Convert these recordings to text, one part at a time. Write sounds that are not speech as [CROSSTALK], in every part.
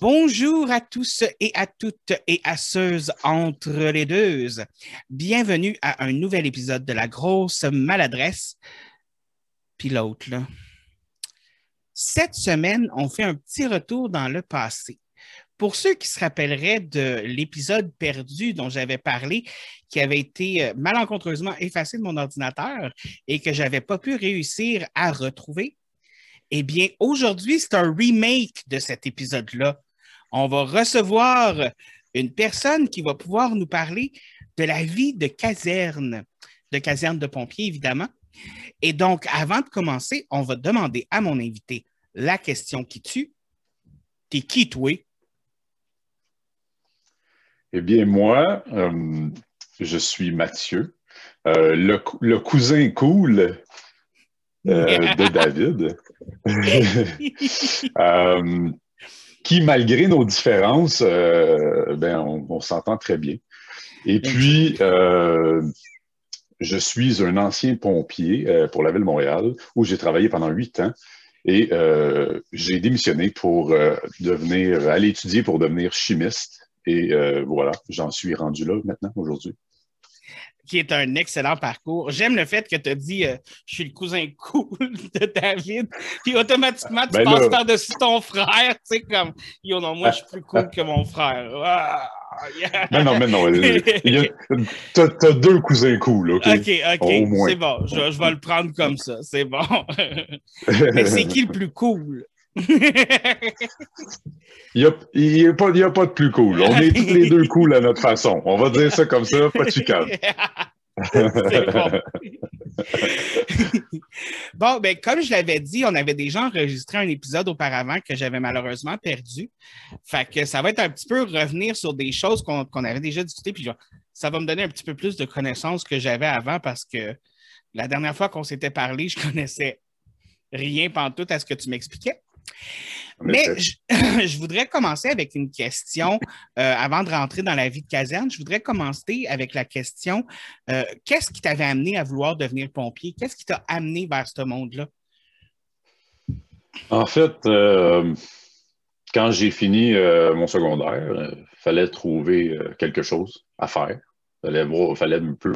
Bonjour à tous et à toutes et à ceux entre les deux. Bienvenue à un nouvel épisode de La grosse maladresse. Puis l'autre, là. Cette semaine, on fait un petit retour dans le passé. Pour ceux qui se rappelleraient de l'épisode perdu dont j'avais parlé, qui avait été euh, malencontreusement effacé de mon ordinateur et que je n'avais pas pu réussir à retrouver, eh bien, aujourd'hui, c'est un remake de cet épisode-là on va recevoir une personne qui va pouvoir nous parler de la vie de caserne, de caserne de pompiers, évidemment. Et donc, avant de commencer, on va demander à mon invité la question qui tue. T'es qui, toi? Eh bien, moi, euh, je suis Mathieu, euh, le, cousin cool euh, [LAUGHS] de David. [LAUGHS] qui, malgré nos différences, euh, ben, on, s'entend très bien. Et puis, euh, je suis un ancien pompier euh, pour la Ville de Montréal, où j'ai travaillé pendant huit ans. Et j'ai démissionné pour devenir, aller étudier pour devenir chimiste. Et voilà, j'en suis rendu là maintenant, aujourd'hui qui est un excellent parcours. J'aime le fait que tu as dit euh, je suis le cousin cool [LAUGHS] de David, puis automatiquement tu ben passes par-dessus ton frère, tu sais, comme yo, non, moi je suis plus cool que mon frère. Ah, non, non, mais non. Tu as, deux cousins cool, OK? OK, OK. C'est bon. Je, je, vais le prendre comme ça. C'est bon. [LAUGHS] mais c'est qui le plus cool? Il n'y a, pas de plus cool. On est tous les deux cool à notre façon. On va dire ça comme ça, pas de chicane. [LAUGHS] [LAUGHS] [LAUGHS] bon. ben, comme je l'avais dit, on avait déjà enregistré un épisode auparavant que j'avais malheureusement perdu. Fait que ça va être un petit peu revenir sur des choses qu'on avait déjà discutées. Puis ça va me donner un petit peu plus de connaissances que j'avais avant parce que la dernière fois qu'on s'était parlé, je connaissais rien tout à ce que tu m'expliquais. Mais [LAUGHS] je, voudrais commencer avec une question euh, avant de rentrer dans la vie de caserne. Je voudrais commencer avec la question euh, qu'est-ce qui t'avait amené à vouloir devenir pompier? Qu'est-ce qui t'a amené vers ce monde-là? En fait, euh, quand j'ai fini mon secondaire, il fallait trouver quelque chose à faire. Il fallait, un peu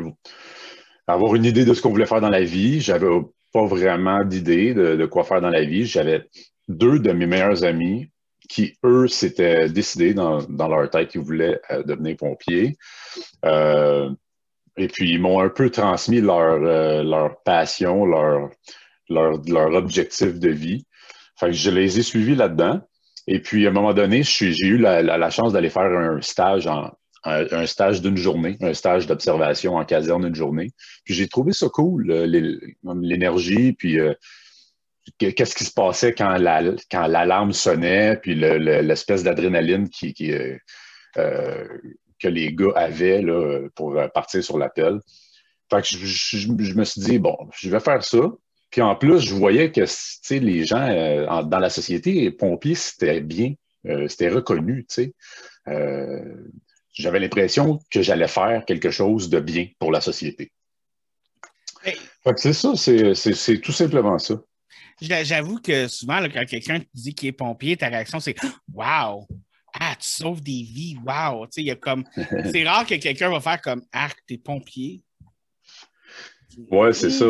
avoir une idée de ce qu'on voulait faire dans la vie. J'avais pas vraiment d'idée de, de, quoi faire dans la vie. J'avais deux de mes meilleurs amis qui, eux, s'étaient décidés dans, leur tête qu'ils voulaient euh, devenir pompiers. Euh, et puis, ils m'ont un peu transmis leur, euh, leur passion, leur, leur, objectif de vie. Fait je les ai suivis là-dedans. Et puis, à un moment donné, j'ai eu la, chance d'aller faire un stage en, un, stage d'une journée, un stage d'observation en caserne d'une journée. Puis j'ai trouvé ça cool, l'énergie, puis qu'est-ce qui se passait quand l'alarme sonnait, puis l'espèce d'adrénaline qui, euh, euh, que les gars avaient là, pour partir sur l'appel. Fait que je, me suis dit, bon, je vais faire ça. Puis en plus, je voyais que les gens euh, dans la société, pompiers, c'était bien, c'était reconnu. J'avais l'impression que j'allais faire quelque chose de bien pour la société. c'est ça, c'est tout simplement ça. J'avoue que souvent, quand quelqu'un te dit qu'il est pompier, ta réaction, c'est Wow! Ah, tu sauves des vies, wow! Tu sais, comme. [LAUGHS] C'est rare que quelqu'un va faire comme Ah, t'es pompier. Ouais, c'est ça.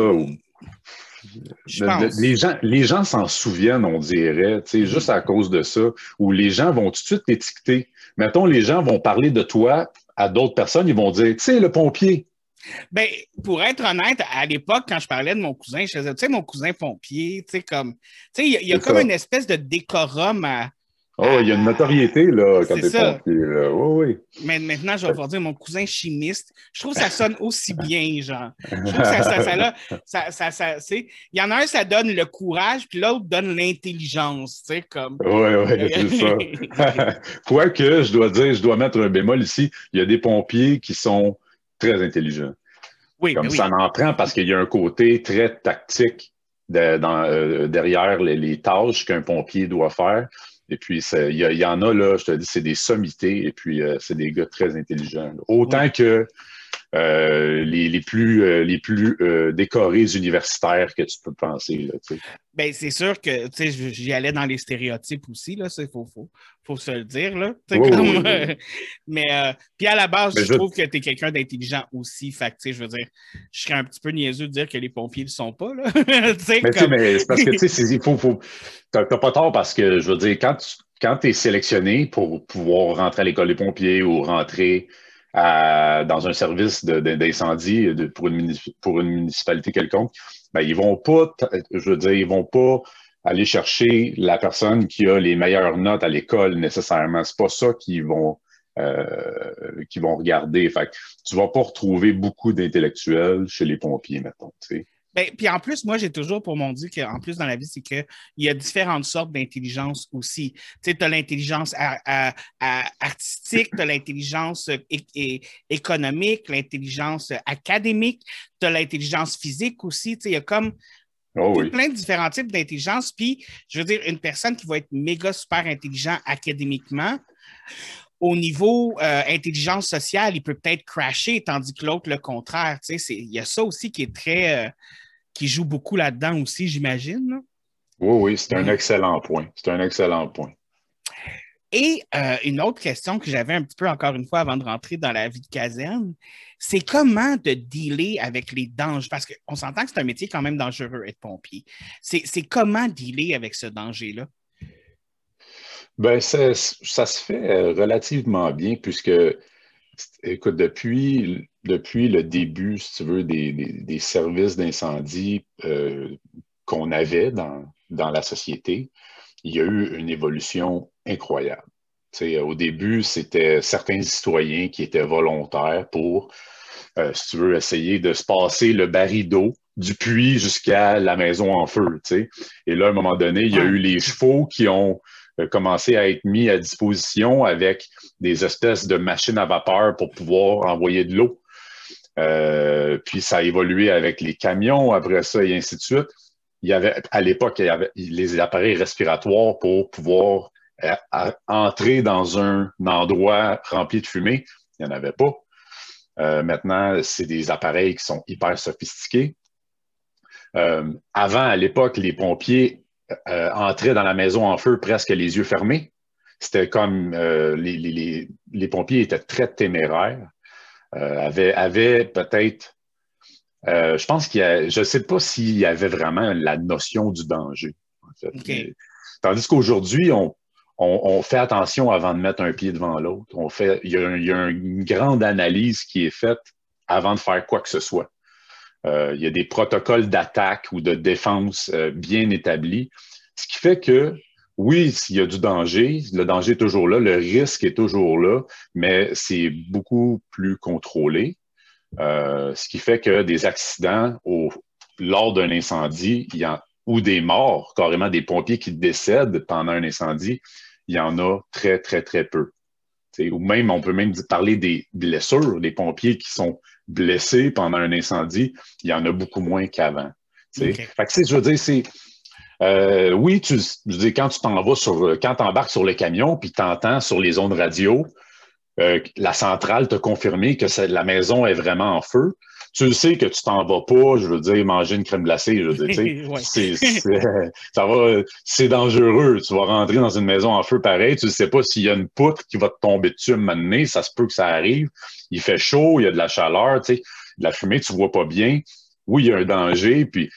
Les gens, les gens s'en souviennent, on dirait, tu sais, juste à cause de ça, où les gens vont tout de suite t'étiqueter. Mettons, les gens vont parler de toi à d'autres personnes, ils vont dire, tu sais, le pompier. Ben, pour être honnête, à l'époque, quand je parlais de mon cousin, je faisais, tu sais, mon cousin pompier, tu sais, comme, tu sais, il y a, comme une espèce de décorum à. Oh, il y a une notoriété, là, quand t'es pompier, là. Oui, oui. Mais maintenant, je vais vous dire mon cousin chimiste. Je trouve que ça sonne aussi [LAUGHS] bien, genre. Je trouve que ça, ça, ça, ça, ça, il y en a un, ça donne le courage, puis l'autre donne l'intelligence, tu sais, comme. Oui, oui, c'est ça. [LAUGHS] [LAUGHS] Quoique, je dois dire, je dois mettre un bémol ici, il y a des pompiers qui sont très intelligent. Oui, Comme ça en prend parce qu'il y a un côté très tactique euh, derrière les, tâches qu'un pompier doit faire. Et puis, il y, en a, là, je te dis, c'est des sommités et puis euh, c'est des gars très intelligents. Autant que euh, les, plus, euh, les plus euh, décorés universitaires que tu peux penser. ben, c'est sûr que j'y allais dans les stéréotypes aussi, il faut, faut, se le dire. Là, mais puis à la base, je, trouve que tu es quelqu'un d'intelligent aussi. Fait je veux dire, je serais un petit peu niaiseux de dire que les pompiers ne le sont pas. Là. [LAUGHS] mais, c'est parce que tu sais, [LAUGHS] il faut. faut t'as pas tort parce que je veux dire, quand tu quand es sélectionné pour pouvoir rentrer à l'école des pompiers ou rentrer dans un service d'incendie pour, une, municipalité quelconque, ben, ils vont pas, je veux dire, ils vont pas aller chercher la personne qui a les meilleures notes à l'école nécessairement. C'est pas ça qu'ils vont, euh, vont regarder. Fait tu vas pas retrouver beaucoup d'intellectuels chez les pompiers, mettons. Ben, puis en plus, moi, j'ai toujours pour mon dit qu'en plus dans la vie, c'est qu'il y a différentes sortes d'intelligence aussi. Tu sais, tu as l'intelligence artistique, tu as l'intelligence économique, l'intelligence académique, tu as l'intelligence physique aussi. Tu sais, il y a comme oh plein de différents types d'intelligence. Puis, je veux dire, une personne qui va être méga super intelligent académiquement, au niveau euh, intelligence sociale, il peut peut-être crasher, tandis que l'autre, le contraire. Tu sais, il y a ça aussi qui est très. Euh, qui joue beaucoup là-dedans aussi, j'imagine. Oui, oui, c'est un excellent point. C'est un excellent point. Et euh, une autre question que j'avais un petit peu encore une fois avant de rentrer dans la vie de caserne, c'est comment de dealer avec les dangers, parce qu'on s'entend que c'est un métier quand même dangereux être pompier. C'est comment dealer avec ce danger-là? Ben, ça, se fait euh, relativement bien puisque, écoute, depuis, depuis le début, si tu veux, des, services d'incendie euh, qu'on avait dans, dans la société, il y a eu une évolution incroyable. au début, c'était certains citoyens qui étaient volontaires pour, euh, si tu veux, essayer de se passer le baril d'eau du puits jusqu'à la maison en feu. Et là, à un moment donné, il y a eu les chevaux qui ont euh, commencé à être mis à disposition avec des espèces de machines à vapeur pour pouvoir envoyer de l'eau. Euh, puis ça a évolué avec les camions, après ça, et ainsi de suite. Il y avait, à l'époque, il y avait les appareils respiratoires pour pouvoir euh, entrer dans un endroit rempli de fumée. Il n'y en avait pas. maintenant, c'est des appareils qui sont hyper sophistiqués. avant, à l'époque, les pompiers euh, entrait dans la maison en feu presque les yeux fermés. C'était comme euh, les, pompiers étaient très téméraires, euh, avaient, peut-être, je pense qu'il y a, je ne sais pas s'il y avait vraiment la notion du danger. Tandis qu'aujourd'hui, on, fait attention avant de mettre un pied devant l'autre. On fait, il y, a, une grande analyse qui est faite avant de faire quoi que ce soit. Euh, il y a des protocoles d'attaque ou de défense euh, bien établis, ce qui fait que oui, s'il y a du danger, le danger est toujours là, le risque est toujours là, mais c'est beaucoup plus contrôlé, euh, ce qui fait que des accidents lors d'un incendie ou des morts, carrément des pompiers qui décèdent pendant un incendie, il y en a très, très, très peu. ou même, on peut même parler des blessures, des pompiers qui sont blessés pendant un incendie, il y en a beaucoup moins qu'avant. Fait que, je veux dire, c'est. Euh, oui, tu, je veux quand tu t'en vas sur, quand tu embarques sur le camion puis tu entends sur les ondes radio euh, la centrale te confirmer que la maison est vraiment en feu, tu sais que tu t'en vas pas, je veux dire, manger une crème glacée, je veux dire, [LAUGHS] c'est, [LAUGHS] ça va, c'est dangereux. Tu vas rentrer dans une maison en feu pareil, tu ne sais pas s'il y a une poutre qui va te tomber dessus un ça se peut que ça arrive. Il fait chaud, il y a de la chaleur, tu sais, de la fumée, tu vois pas bien. Oui, il y a un danger, puis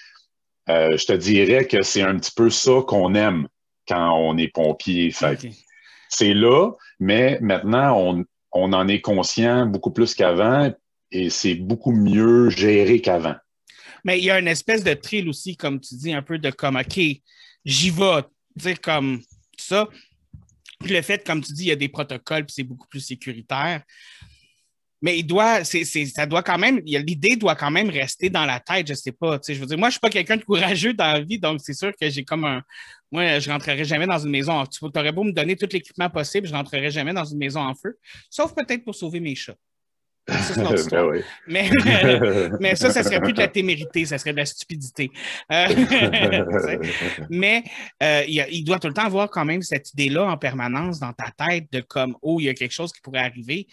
euh, je te dirais que c'est un petit peu ça qu'on aime quand on est pompier. C'est là, mais maintenant, on, on en est conscient beaucoup plus qu'avant, et c'est beaucoup mieux géré qu'avant. Mais il y a une espèce de thrill aussi, comme tu dis, un peu de comme, OK, j'y vais, tu comme ça. Puis le fait, comme tu dis, il y a des protocoles, puis c'est beaucoup plus sécuritaire. Mais il doit, ça doit quand même, l'idée doit quand même rester dans la tête, je sais pas. Je veux dire, moi, je suis pas quelqu'un de courageux dans la vie, donc c'est sûr que j'ai comme un. Moi, je rentrerai jamais dans une maison. Tu aurais beau me donner tout l'équipement possible, je rentrerai jamais dans une maison en feu, sauf peut-être pour sauver mes chats. [LAUGHS] Ben mais, [LAUGHS] mais ça, ça serait plus de la [LAUGHS] témérité, ça serait de la stupidité. Euh, mais euh, il, doit tout le temps avoir quand même cette idée-là en permanence dans ta tête de comme, oh, il y a quelque chose qui pourrait arriver.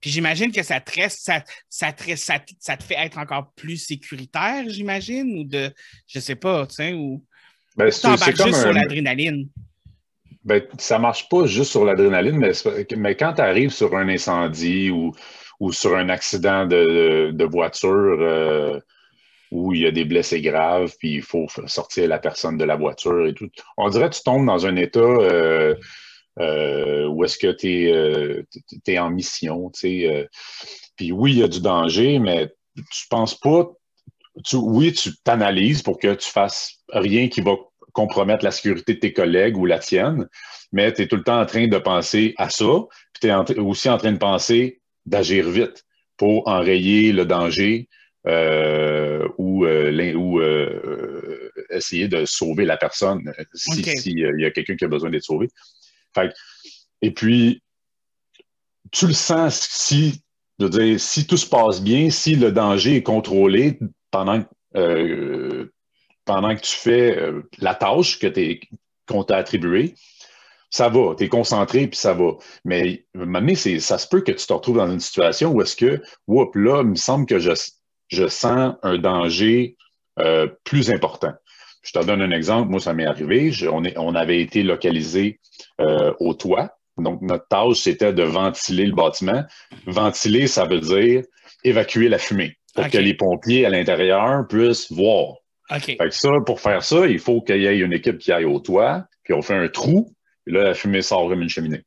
Puis j'imagine que ça te, reste, ça, ça, te, ça, ça, te fait être encore plus sécuritaire, j'imagine, ou de, je sais pas, tu sais, ou ben, tu juste un... sur l'adrénaline. Ben, ça marche pas juste sur l'adrénaline, mais, mais, quand tu arrives sur un incendie ou, ou sur un accident de, voiture euh, où il y a des blessés graves, puis il faut sortir la personne de la voiture et tout, on dirait que tu tombes dans un état euh, euh, où est-ce que tu es, en mission, tu sais. puis oui, il y a du danger, mais tu penses pas oui, tu t'analyses pour que tu fasses rien qui va compromettre la sécurité de tes collègues ou la tienne, mais tu es tout le temps en train de penser à ça, puis tu es aussi en train de penser d'agir vite pour enrayer le danger euh, ou, euh, ou euh, essayer de sauver la personne s'il si, y a quelqu'un qui a besoin d'être sauvé. et puis, tu le sens si, je veux dire, si tout se passe bien, si le danger est contrôlé pendant, pendant que tu fais la tâche qu'on t'a attribuée, ça va, tu es concentré, puis ça va. Mais maintenant, ça se peut que tu te retrouves dans une situation où est-ce que, whoop, là, il me semble que je, je sens un danger euh, plus important. Je te donne un exemple. Moi, ça m'est arrivé. on, est, on, avait été localisé euh, au toit. Donc, notre tâche, c'était de ventiler le bâtiment. Ventiler, ça veut dire évacuer la fumée pour que les pompiers à l'intérieur puissent voir. ça, pour faire ça, il faut qu'il y ait une équipe qui aille au toit, puis on fait un trou, et là, la fumée sort comme une cheminée.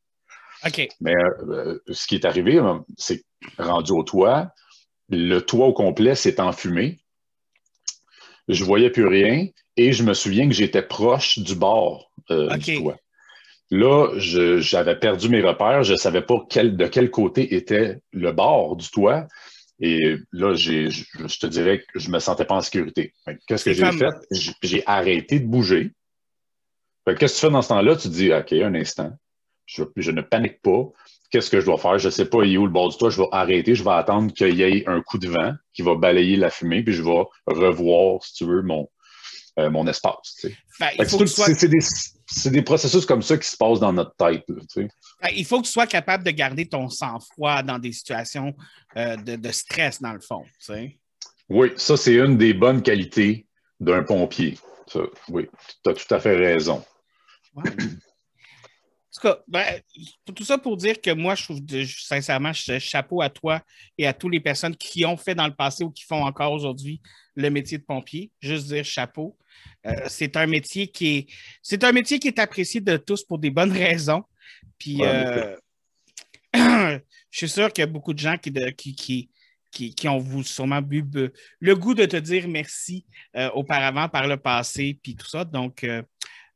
Mais euh, ce qui est arrivé, euh, c'est rendu au toit, le toit au complet s'est enfumé. Je voyais plus rien et je me souviens que j'étais proche du bord euh, du toit. Là, j'avais perdu mes repères. Je ne savais pas de quel côté était le bord du toit. Et là, je, te dirais que je ne me sentais pas en sécurité. Qu'est-ce que j'ai fait? J'ai arrêté de bouger. Qu'est-ce que tu fais dans ce temps-là? Tu te dis, OK, un instant, je, ne panique pas. Qu'est-ce que je dois faire? Je ne sais pas où est le bord du toit? Je vais arrêter. Je vais attendre qu'il y ait un coup de vent qui va balayer la fumée, puis je vais revoir, si tu veux, mon, euh, mon espace. C'est des, processus comme ça qui se passent dans notre tête. il faut que tu sois capable de garder ton sang-froid dans des situations euh, de, stress, dans le fond. Oui, ça, c'est une des bonnes qualités d'un pompier. oui, tu as tout à fait raison. En tout cas, ben, tout ça pour dire que moi, je trouve sincèrement, chapeau à toi et à toutes les personnes qui ont fait dans le passé ou qui font encore aujourd'hui le métier de pompier. Juste dire chapeau. Euh, c'est un métier qui est c'est un métier qui est apprécié de tous pour des bonnes raisons. Puis euh, [CLEARS THROAT] je suis sûr qu'il y a beaucoup de gens qui, qui, qui, qui, ont sûrement bu le goût de te dire merci euh, auparavant par le passé, puis tout ça. Donc,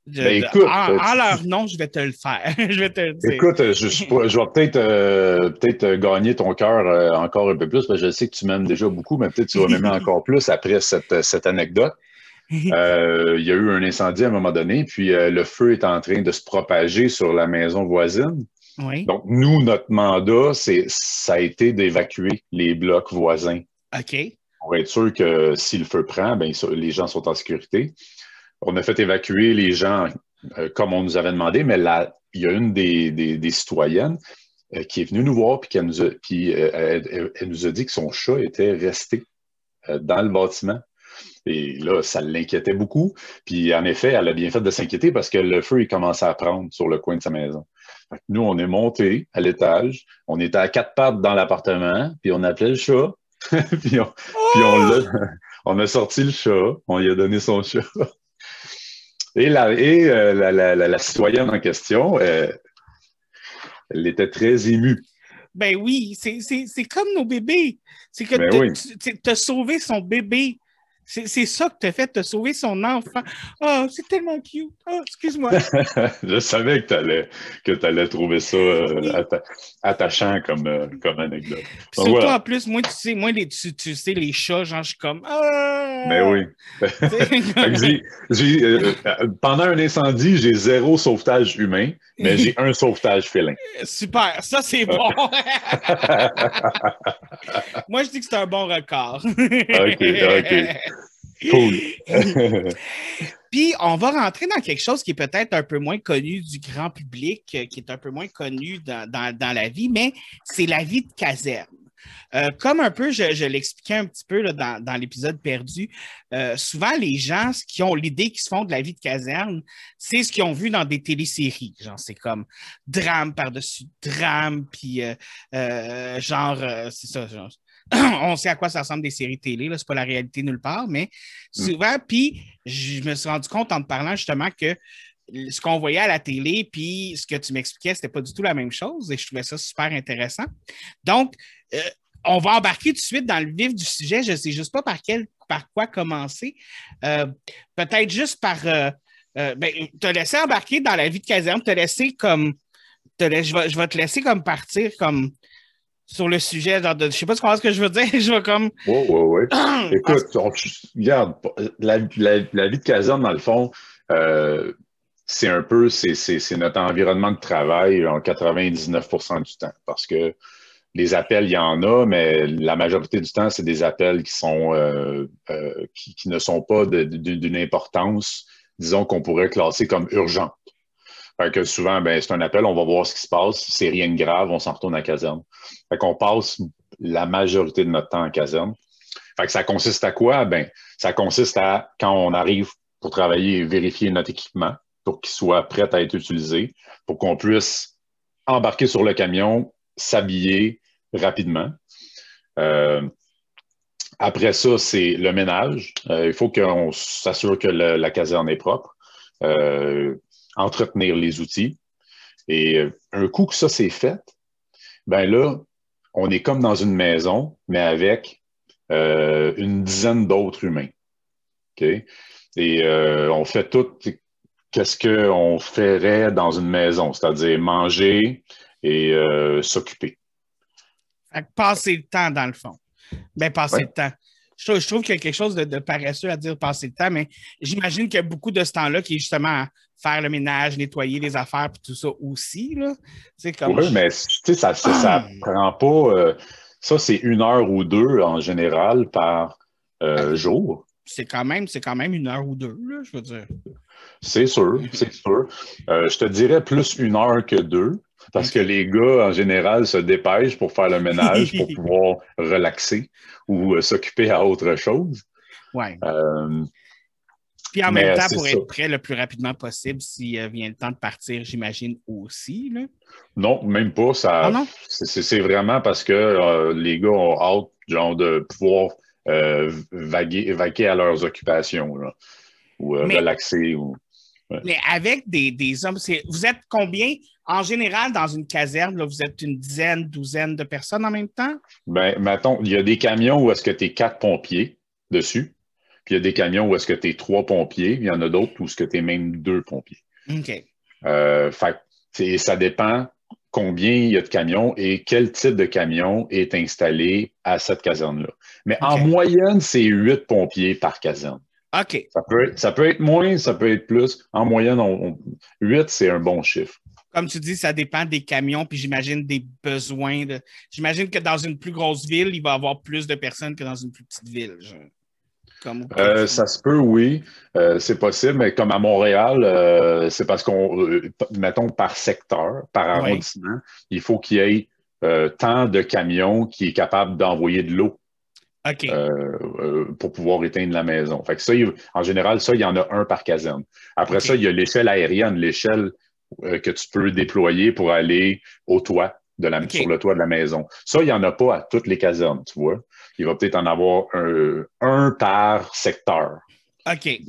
ben, en, leur nom, je vais te le faire. [LAUGHS] je vais te le dire. Écoute, je, je, vais peut-être peut gagner ton cœur encore un peu plus, parce que je sais que tu m'aimes déjà beaucoup, mais peut-être tu vas m'aimer encore [LAUGHS] plus après cette, cette anecdote. Euh, il y a eu un incendie à un moment donné, puis euh, le feu est en train de se propager sur la maison voisine. Donc, nous, notre mandat, c'est, ça a été d'évacuer les blocs voisins. OK. Pour être sûr que si le feu prend, ben, les gens sont en sécurité. On a fait évacuer les gens euh, comme on nous avait demandé, mais là, il y a une des, citoyennes qui est venue nous voir, puis, a, elle, nous a dit que son chat était resté dans le bâtiment et là, ça l'inquiétait beaucoup. Puis en effet, elle a bien fait de s'inquiéter parce que le feu, il commençait à prendre sur le coin de sa maison. Nous, on est monté à l'étage, on était à quatre pattes dans l'appartement, puis on appelait le chat. [LAUGHS] puis, on, a, sorti le chat, on lui a donné son chat. Et la, et, euh, la, citoyenne en question, euh, elle était très émue. Ben oui, c'est comme nos bébés. C'est que ben tu as sauvé son bébé c'est ça que tu as fait, tu as sauvé son enfant. Oh, c'est tellement cute. Oh, excuse-moi. [LAUGHS] je savais que tu allais, que allais trouver ça euh, attachant comme, euh, comme anecdote. surtout en plus, moi, tu sais, moi, les, tu, sais, les chats, genre, je suis comme. Ah! Mais oui. [LAUGHS] Euh, pendant un incendie, j'ai zéro sauvetage humain, mais j'ai un sauvetage félin. [LAUGHS] Super, ça c'est bon. moi, je dis que c'est un bon record. OK, OK. Cool. [LAUGHS] Puis on va rentrer dans quelque chose qui est peut-être un peu moins connu du grand public, euh, qui est un peu moins connu dans, dans la vie, mais c'est la vie de caserne. Euh, comme un peu, je, l'expliquais un petit peu dans, l'épisode perdu, euh, souvent les gens qui ont l'idée qui se font de la vie de caserne, c'est ce qu'ils ont vu dans des téléséries. Genre, c'est comme drame par-dessus drame, puis genre, c'est ça, [COUGHS] on sait à quoi ça ressemble des séries télé, c'est pas la réalité nulle part, mais mm. souvent, puis je me suis rendu compte en te parlant justement que ce qu'on voyait à la télé, puis ce que tu m'expliquais, c'était pas du tout la même chose et je trouvais ça super intéressant. Donc, euh, on va embarquer tout de suite dans le vif du sujet. Je ne sais juste pas par, quel, par quoi commencer. Euh, peut-être juste par. Euh, ben, te laisser embarquer dans la vie de caserne, te laisser comme. Te je, vais, te laisser comme partir comme sur le sujet. je ne sais pas ce que je veux dire. [LAUGHS] je vais comme. Oui, oui, oui. Écoute, regarde, la, vie de caserne, dans le fond, c'est un peu, c'est notre environnement de travail en 99% du temps. Parce que les appels, il y en a, mais la majorité du temps, c'est des appels qui sont euh, euh, qui, ne sont pas d'une importance, disons, qu'on pourrait classer comme urgente. Fait que souvent, ben, c'est un appel, on va voir ce qui se passe. C'est rien de grave, on s'en retourne à la caserne. Fait qu'on passe la majorité de notre temps en caserne. Fait que ça consiste à quoi? Ben, ça consiste à, quand on arrive pour travailler, vérifier notre équipement pour qu'il soit prêt à être utilisé, pour qu'on puisse embarquer sur le camion, s'habiller rapidement. Euh, après ça, c'est le ménage. Euh, il faut qu'on s'assure que la caserne est propre. Euh, entretenir les outils. Et un coup que ça c'est fait, ben là, on est comme dans une maison, mais avec une dizaine d'autres humains. Et on fait tout qu'est-ce qu'on ferait dans une maison, c'est-à-dire manger et euh, s'occuper. Passer le temps, dans le fond. Bien, passer le temps. Je trouve, qu'il y a quelque chose de, paresseux à dire passer le temps, mais j'imagine qu'il y a beaucoup de ce temps-là qui est justement faire le ménage, nettoyer les affaires, et tout ça aussi. Comme oui, mais ça ne ça, prend pas. Euh, ça, c'est une heure ou deux en général par euh, ah. jour. C'est quand, même, quand même une heure ou deux, je veux dire. C'est sûr, c'est sûr. Euh, je te dirais plus une heure que deux, parce que les gars, en général, se dépêchent pour faire le ménage, pour [LAUGHS] pouvoir relaxer ou euh, s'occuper à autre chose. Oui. Euh, Puis en même temps, pour être prêt le plus rapidement possible s'il vient le temps de partir, j'imagine aussi. Là. Non, même pas. Ça, ah c'est vraiment parce que les gars ont hâte genre, de pouvoir vaguer, vaquer à leurs occupations. ou relaxer. Ou... Mais avec des, des hommes, vous êtes combien en général dans une caserne? vous êtes une dizaine, douzaine de personnes en même temps? Bien, mettons, il y a des camions où est-ce que tu es quatre pompiers dessus, puis il y a des camions où est-ce que tu es trois pompiers, il y en a d'autres où est-ce que tu es même deux pompiers. OK. Euh, fait, ça dépend combien il y a de camions et quel type de camion est installé à cette caserne-là. Mais en moyenne, c'est huit pompiers par caserne. OK. Ça peut, être, moins, ça peut être plus. En moyenne, on, 8, c'est un bon chiffre. Comme tu dis, ça dépend des camions, puis j'imagine des besoins. De... J'imagine que dans une plus grosse ville, il va y avoir plus de personnes que dans une plus petite ville. Euh, ça se peut, oui. Euh, c'est possible, mais comme à Montréal, euh, c'est parce qu'on, mettons, par secteur, par arrondissement, il faut qu'il y ait tant de camions qui est capable d'envoyer de l'eau euh, euh, pour pouvoir éteindre la maison. Fait que ça, en général, ça, il y en a un par caserne. Après ça, il y a l'échelle aérienne, l'échelle euh, que tu peux déployer pour aller au toit, de la, sur le toit de la maison. Ça, il n'y en a pas à toutes les casernes, tu vois. Il va peut-être en avoir un, par secteur. OK.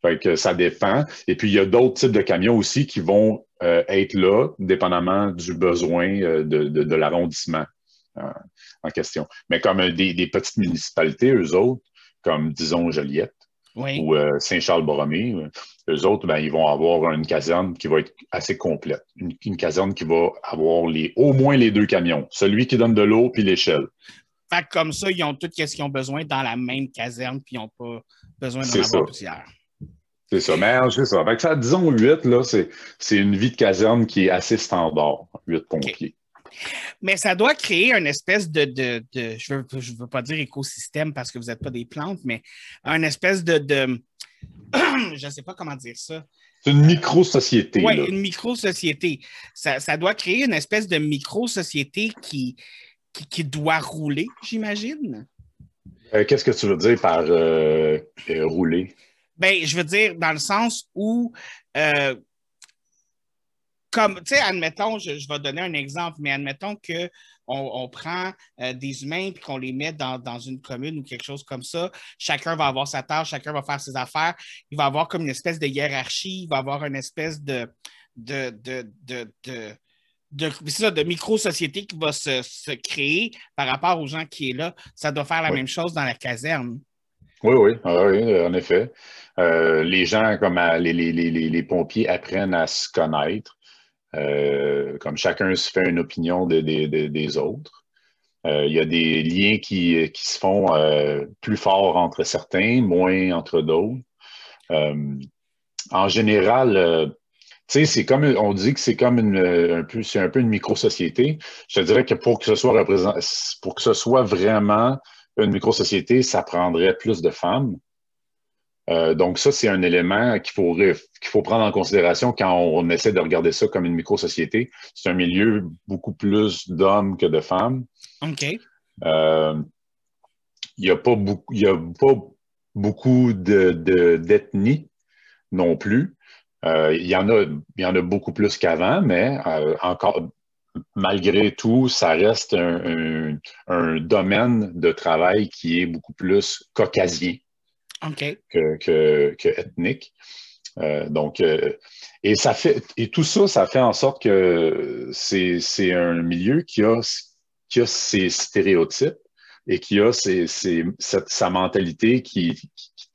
Fait que ça dépend. Et puis, il y a d'autres types de camions aussi qui vont être là, dépendamment du besoin de, de l'arrondissement en question. Mais comme euh, des, petites municipalités, eux autres, comme disons Joliette ou euh, Saint-Charles-Borromée, euh, eux autres, ben, ils vont avoir une caserne qui va être assez complète. Une, caserne qui va avoir les, au moins les deux camions, celui qui donne de l'eau puis l'échelle. Fait comme ça, ils ont tout ce qu'ils ont besoin dans la même caserne, puis ils n'ont pas besoin d'en avoir plusieurs. C'est ça, mais c'est ça. Fait ça. Disons 8, là, c'est une vie de caserne qui est assez standard, 8 pompiers. Mais ça doit créer une espèce de, je ne veux, veux, pas dire écosystème parce que vous n'êtes pas des plantes, mais une espèce de, [CLEARS THROAT] je ne sais pas comment dire ça. C'est une micro-société. Oui, une micro-société. Ça, doit créer une espèce de micro-société qui, qui, doit rouler, j'imagine. Euh, qu'est-ce que tu veux dire par euh, euh, rouler? Ben, je veux dire dans le sens où comme, tu sais, admettons, je, vais donner un exemple, mais admettons qu'on on prend euh, des humains et qu'on les met dans, une commune ou quelque chose comme ça. Chacun va avoir sa tâche, chacun va faire ses affaires. Il va avoir comme une espèce de hiérarchie, il va avoir une espèce de, de, de, de, de micro-société qui va se, créer par rapport aux gens qui sont là. Ça doit faire la même chose dans la caserne. Oui, oui, ah oui, en effet. Euh, les gens, comme les, les, pompiers, apprennent à se connaître. Euh, comme chacun se fait une opinion des autres. Euh, il y a des liens qui, se font euh, plus forts entre certains, moins entre d'autres. en général, c'est comme on dit que c'est comme un peu, c'est un peu une micro-société. Je te dirais que pour que ce soit pour que ce soit vraiment une micro-société, ça prendrait plus de femmes. Euh, donc, ça, c'est un élément qu'il faut, qu'il faut prendre en considération quand on, essaie de regarder ça comme une micro-société. C'est un milieu beaucoup plus d'hommes que de femmes. OK. Euh, il n'y a pas beaucoup, y a pas beaucoup d'ethnies non plus. Euh, il, y en a, y en a beaucoup plus qu'avant, mais encore, malgré tout, ça reste un, domaine de travail qui est beaucoup plus caucasien que, ethnique. Euh, donc, euh, et ça fait, et tout ça, ça fait en sorte que c'est un milieu qui a, qui a ses stéréotypes et qui a sa mentalité qui,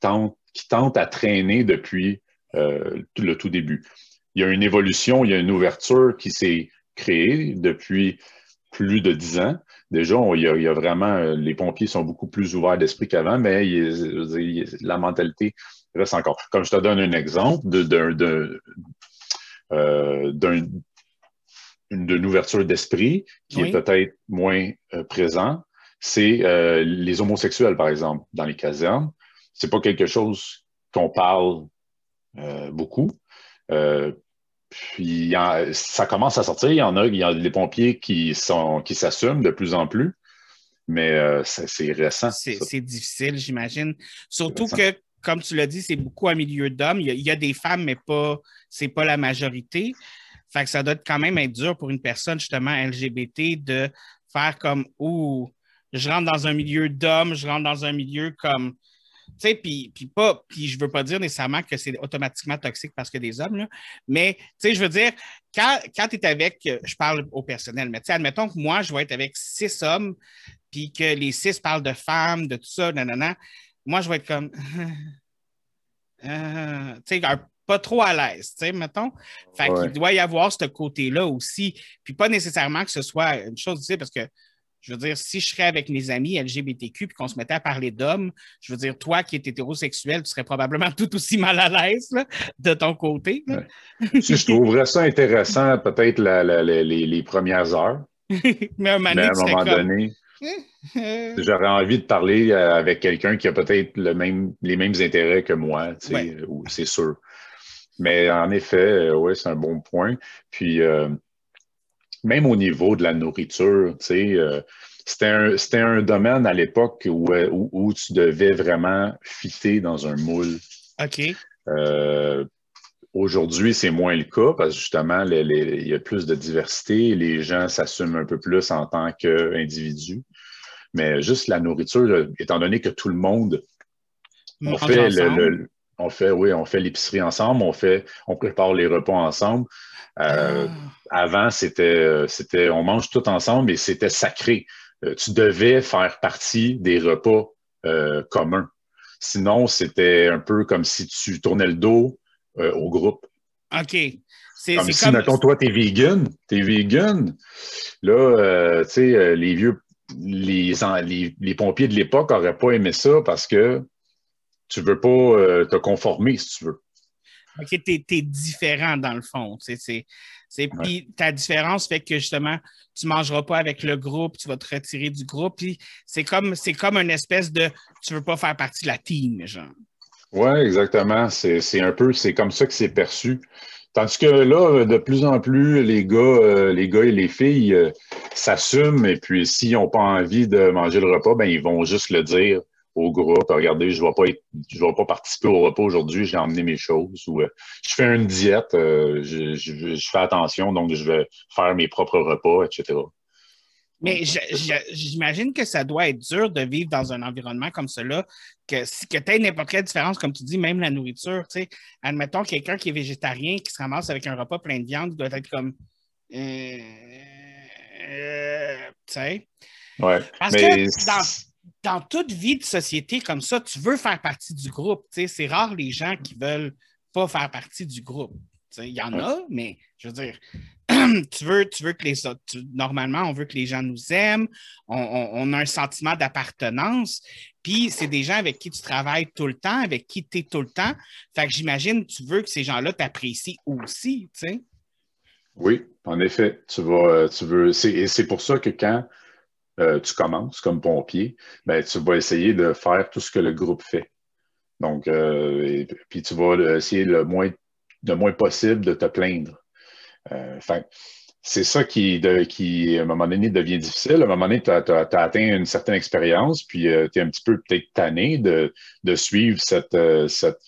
tente, qui tente à traîner depuis euh, le tout début. Il y a une évolution, il y a une ouverture qui s'est créée depuis plus de dix ans déjà, il, y a, vraiment, euh, les pompiers sont beaucoup plus ouverts d'esprit qu'avant, mais la mentalité reste encore. Comme je te donne un exemple d'une euh, ouverture d'esprit qui est peut-être moins euh, présent, c'est les homosexuels, par exemple, dans les casernes. C'est pas quelque chose qu'on parle beaucoup. Puis ça commence à sortir. Il y en a, il y a des pompiers qui sont qui s'assument de plus en plus, mais euh, c'est récent. C'est difficile, j'imagine. Surtout que, comme tu l'as dit, c'est beaucoup un milieu d'hommes. Il, y a des femmes, mais pas c'est pas la majorité. Fait que ça doit quand même être dur pour une personne justement LGBT de faire comme Ouh, je rentre dans un milieu d'hommes, je rentre dans un milieu comme tu sais, puis, puis pas, puis je veux pas dire nécessairement que c'est automatiquement toxique parce que des hommes, là, mais tu sais, je veux dire, quand, quand tu es avec, je parle au personnel, mais tu sais, admettons que moi, je vais être avec six hommes, puis que les six parlent de femmes, de tout ça, nanana, moi, je vais être comme, [LAUGHS] euh, tu sais, pas trop à l'aise, tu sais, mettons. Fait qu'il doit y avoir ce côté-là aussi. Puis pas nécessairement que ce soit une chose, tu sais, parce que je veux dire, si je serais avec mes amis LGBTQ et qu'on se mettait à parler d'hommes, je veux dire, toi qui es hétérosexuel, tu serais probablement tout aussi mal à l'aise de ton côté. si je trouverais ça intéressant, peut-être les, premières heures. mais, [LAUGHS] un Mais à un moment donné, [LAUGHS] j'aurais envie de parler euh, avec quelqu'un qui a peut-être le même, les mêmes intérêts que moi, c'est sûr. Mais en effet, euh, oui, c'est un bon point. Puis, euh, même au niveau de la nourriture, tu sais, euh, c'était un, domaine à l'époque où, où, tu devais vraiment fitter dans un moule. OK. Euh, aujourd'hui, c'est moins le cas parce que justement, il y a plus de diversité, les gens s'assument un peu plus en tant qu'individus. Mais juste la nourriture, étant donné que tout le monde on fait le, on fait, oui, on fait l'épicerie ensemble, on fait, on prépare les repas ensemble. Euh, ah. Avant, c'était, euh, c'était, on mange tout ensemble et c'était sacré. Euh, tu devais faire partie des repas communs. Sinon, c'était un peu comme si tu tournais le dos au groupe. OK. C'est, comme si, mettons, toi, t'es vegan, t'es vegan. Là, tu sais, les vieux, les, les, les pompiers de l'époque n'auraient pas aimé ça parce que tu veux pas te conformer, si tu veux. OK, tu es, différent dans le fond. Puis ta différence fait que justement, tu ne mangeras pas avec le groupe, tu vas te retirer du groupe. Puis c'est comme, comme une espèce de tu ne veux pas faire partie de la team, genre. Oui, exactement. C'est un peu, c'est comme ça que c'est perçu. Tandis que là, de plus en plus, les gars, euh, les gars et les filles euh, s'assument et puis s'ils n'ont pas envie de manger le repas, ben ils vont juste le dire au groupe. Regardez, je ne vais pas je vais pas participer au repas aujourd'hui, j'ai emmené mes choses ou euh, je fais une diète, je, je, fais attention, donc je vais faire mes propres repas, etc. Mais j'imagine que ça doit être dur de vivre dans un environnement comme cela, que, que tu aies n'importe quelle différence, comme tu dis, même la nourriture. Admettons quelqu'un qui est végétarien, qui se ramasse avec un repas plein de viande, doit être comme. Euh, euh, tu sais. Ouais, Parce que dans, dans, toute vie de société comme ça, tu veux faire partie du groupe. C'est rare les gens qui veulent pas faire partie du groupe. Il y en a, mais je veux dire, [CLEARS THROAT] tu veux, tu veux que les autres, normalement, on veut que les gens nous aiment, on, a un sentiment d'appartenance, puis c'est des gens avec qui tu travailles tout le temps, avec qui tu es tout le temps. Fait que j'imagine, tu veux que ces gens-là t'apprécient aussi, tu sais. Oui, en effet, tu vas, euh, tu veux, et c'est pour ça que quand euh, tu commences comme pompier, ben, tu vas essayer de faire tout ce que le groupe fait. Donc, euh, puis tu vas essayer le moins, le moins possible de te plaindre. Euh, c'est ça qui, qui, à un moment donné, devient difficile. À un moment donné, tu as, atteint une certaine expérience, puis tu es un petit peu peut-être tanné de, suivre cette, cette,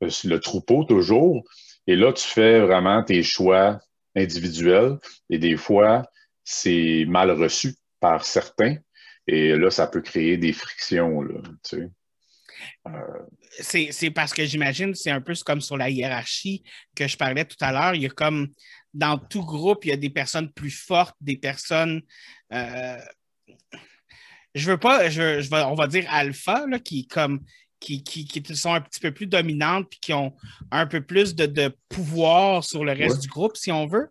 le troupeau toujours. Et là, tu fais vraiment tes choix individuels et des fois, c'est mal reçu par certains. Et là, ça peut créer des frictions. Là, tu sais c'est parce que j'imagine, c'est un peu comme sur la hiérarchie que je parlais tout à l'heure. Il y a comme dans tout groupe, il y a des personnes plus fortes, des personnes. Euh, je veux pas, je, on va dire alpha, qui comme qui, sont un petit peu plus dominantes puis qui ont un peu plus de, pouvoir sur le reste du groupe, si on veut.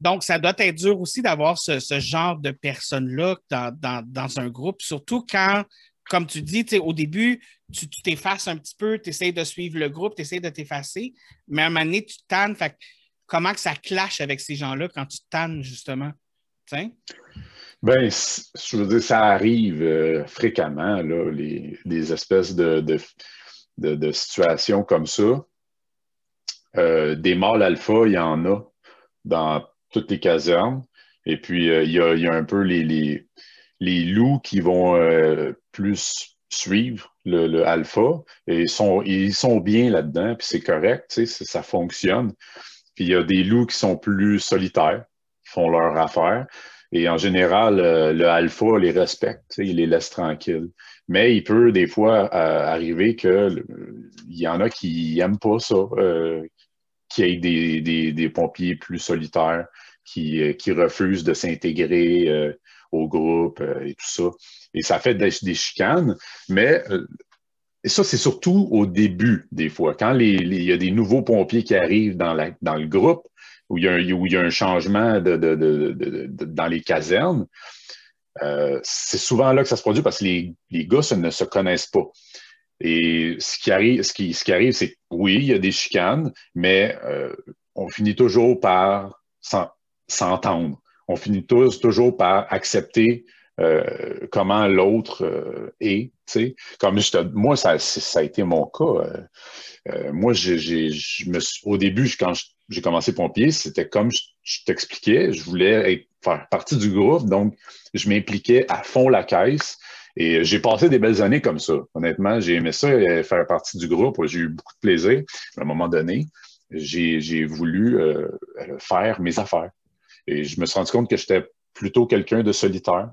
Donc, ça doit être dur aussi d'avoir ce, genre de personnes-là dans, un groupe, surtout quand comme tu dis, au début, tu t'effaces un petit peu, tu essaies de suivre le groupe, tu essaies de t'effacer, mais à un moment donné, tu tannes. Fait, comment que ça clash avec ces gens-là quand tu tannes, justement? Bien, je veux dire, ça arrive euh, fréquemment, là, les, des espèces de, de, situations comme ça. Euh, des mâles alpha, il y en a dans toutes les casernes. Et puis, euh, il, y a, un peu les les loups qui vont euh, plus suivre le, alpha et ils sont, ils sont bien là-dedans, puis c'est correct, ça fonctionne. Puis il y a des loups qui sont plus solitaires, qui font leur affaire. Et en général, euh, le alpha les respecte, il les laisse tranquilles. Mais il peut des fois arriver qu'il y en a qui n'aiment pas ça, qu'il y ait des, des, pompiers plus solitaires qui, qui refusent de s'intégrer au groupe euh, et tout ça. Et ça fait des, chicanes, mais euh, ça, c'est surtout au début, des fois. Quand il y a des nouveaux pompiers qui arrivent dans, dans le groupe, où il y a un, où il y a un changement dans les casernes, euh, c'est souvent là que ça se produit parce que les, les gars ne se connaissent pas. Et ce qui arrive, ce qui, ce qui arrive, c'est que oui, il y a des chicanes, mais on finit toujours par s'entendre on finit tous toujours par accepter euh, comment l'autre euh, est. Comme moi, ça, ça a été mon cas. Euh, moi, j'ai, au début, quand j'ai commencé pompier, c'était comme je, t'expliquais, je voulais faire partie du groupe, donc je m'impliquais à fond la caisse. Et j'ai passé des belles années comme ça. Honnêtement, j'ai aimé ça, faire partie du groupe. J'ai eu beaucoup de plaisir. À un moment donné, j'ai voulu faire mes affaires. Et je me suis rendu compte que j'étais plutôt quelqu'un de solitaire.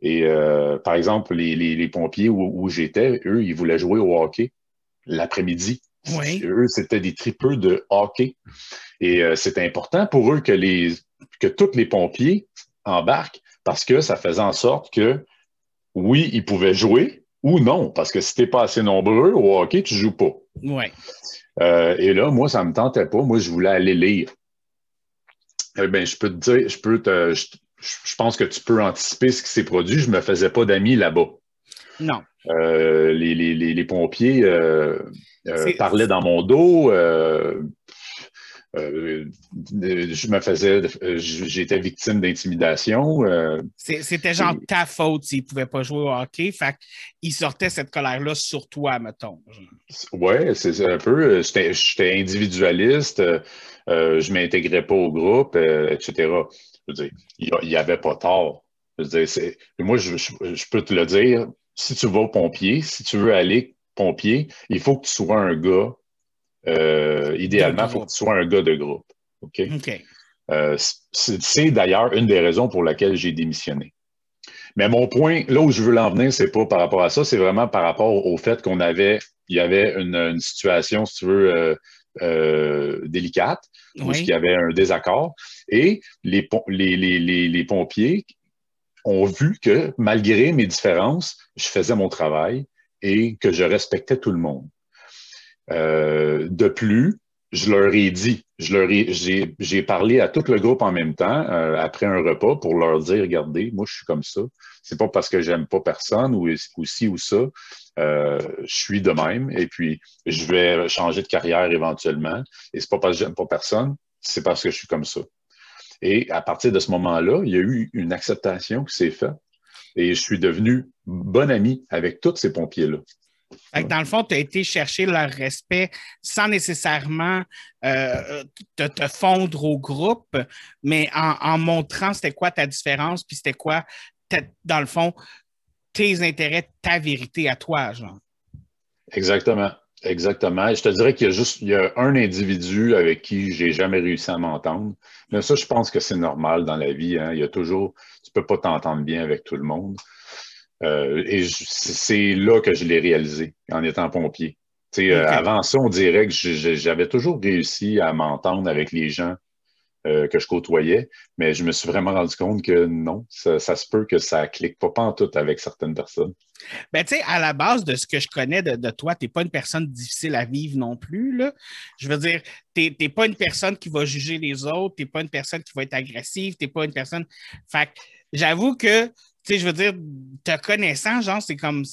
Et euh, par exemple, les, pompiers où, j'étais, eux, ils voulaient jouer au hockey l'après-midi. Oui. Eux, c'était des tripeux de hockey. Et euh, c'était important pour eux que, les, que tous les pompiers embarquent parce que ça faisait en sorte que, oui, ils pouvaient jouer ou non. Parce que si tu n'es pas assez nombreux au hockey, tu ne joues pas. Oui. Euh, et là, moi, ça ne me tentait pas. Moi, je voulais aller lire. Eh bien, je peux te dire, je peux te, je, pense que tu peux anticiper ce qui s'est produit. Je ne me faisais pas d'amis là-bas. Non. Euh, les, les, les, pompiers euh, parlaient dans mon dos. Euh, je me faisais, j'étais victime d'intimidation. C'était genre ta faute s'il ne pouvait pas jouer au hockey. Fait il sortait cette colère-là sur toi, mettons. Oui, c'est un peu. J'étais individualiste, je ne m'intégrais pas au groupe, etc. Je veux dire, il n'y avait pas tort. Je veux dire, moi, je, je, peux te le dire, si tu vas au pompier, si tu veux aller pompier, il faut que tu sois un gars euh, idéalement, il faut que tu sois un gars de groupe. OK? Euh, c'est d'ailleurs une des raisons pour laquelle j'ai démissionné. Mais mon point, là où je veux l'en venir, c'est pas par rapport à ça, c'est vraiment par rapport au fait qu'on avait, il y avait une, situation, si tu veux, euh, délicate, où il y avait un désaccord. Et les, les, les, les, pompiers ont vu que malgré mes différences, je faisais mon travail et que je respectais tout le monde. Euh, de plus, je leur ai dit, je leur ai, j'ai, parlé à tout le groupe en même temps euh, après un repas pour leur dire, regardez, moi je suis comme ça. C'est pas parce que j'aime pas personne ou, ou ci ou ça. Euh, je suis de même et puis je vais changer de carrière éventuellement. Et c'est pas parce que j'aime pas personne, c'est parce que je suis comme ça. Et à partir de ce moment-là, il y a eu une acceptation qui s'est faite et je suis devenu bon ami avec tous ces pompiers-là dans le fond, tu as été chercher leur respect sans nécessairement euh, te, fondre au groupe, mais en, montrant c'était quoi ta différence, puis c'était quoi, dans le fond, tes intérêts, ta vérité à toi, genre. Exactement. Exactement. Je te dirais qu'il y a juste il y a un individu avec qui j'ai jamais réussi à m'entendre. Mais ça, je pense que c'est normal dans la vie. Hein. Il y a toujours, tu peux pas t'entendre bien avec tout le monde. Euh, et c'est là que je l'ai réalisé en étant pompier. Euh, avant ça, on dirait que j'avais toujours réussi à m'entendre avec les gens euh, que je côtoyais, mais je me suis vraiment rendu compte que non, ça, se peut que ça clique pas, pas en tout avec certaines personnes. Ben, tu sais, à la base de ce que je connais de, toi, tu n'es pas une personne difficile à vivre non plus. Là. Je veux dire, tu n'es pas une personne qui va juger les autres, tu n'es pas une personne qui va être agressive, tu n'es pas une personne. Fait j'avoue que tu sais, je veux dire, te connaissant, genre, c'est comme.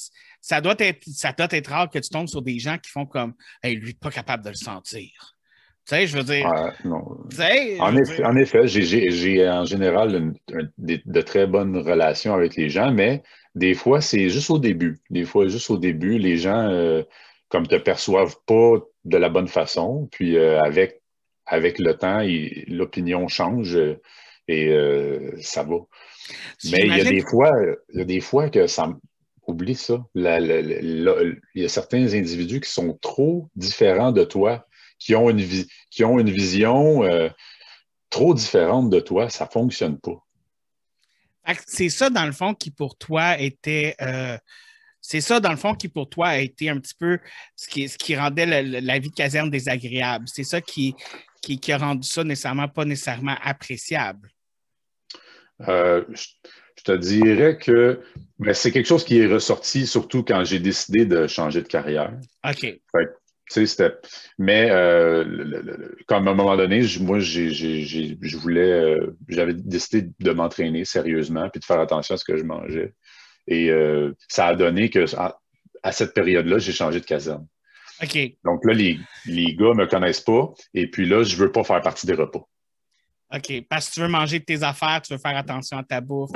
Ça doit, être, ça doit être rare que tu tombes sur des gens qui font comme. Hey, lui, pas capable de le sentir. Tu sais, je veux dire. en, effet, j'ai en général de, très bonnes relations avec les gens, mais des fois, c'est juste au début. Des fois, juste au début, les gens, euh, comme te perçoivent pas de la bonne façon, puis euh, avec, avec le temps, l'opinion change euh, et ça va. Mais il y a des fois, il y a des fois que ça oublie ça. il y a certains individus qui sont trop différents de toi, qui ont une, qui ont une vision euh, trop différente de toi, ça ne fonctionne pas. C'est ça, dans le fond, qui pour toi était. Euh, c'est ça, dans le fond, qui pour toi a été un petit peu ce qui, ce qui rendait la, vie caserne désagréable. C'est ça qui, qui, qui, a rendu ça nécessairement pas nécessairement appréciable. Euh, je, te dirais que c'est quelque chose qui est ressorti surtout quand j'ai décidé de changer de carrière. OK. mais euh, comme à un moment donné, moi, je voulais, euh, j'avais décidé de m'entraîner sérieusement puis de faire attention à ce que je mangeais. Et ça a donné que à, cette période-là, j'ai changé de caserne. OK. Donc là, les, les gars ne me connaissent pas et puis là, je ne veux pas faire partie des repas. OK. Parce que tu veux manger de tes affaires, tu veux faire attention à ta bouffe.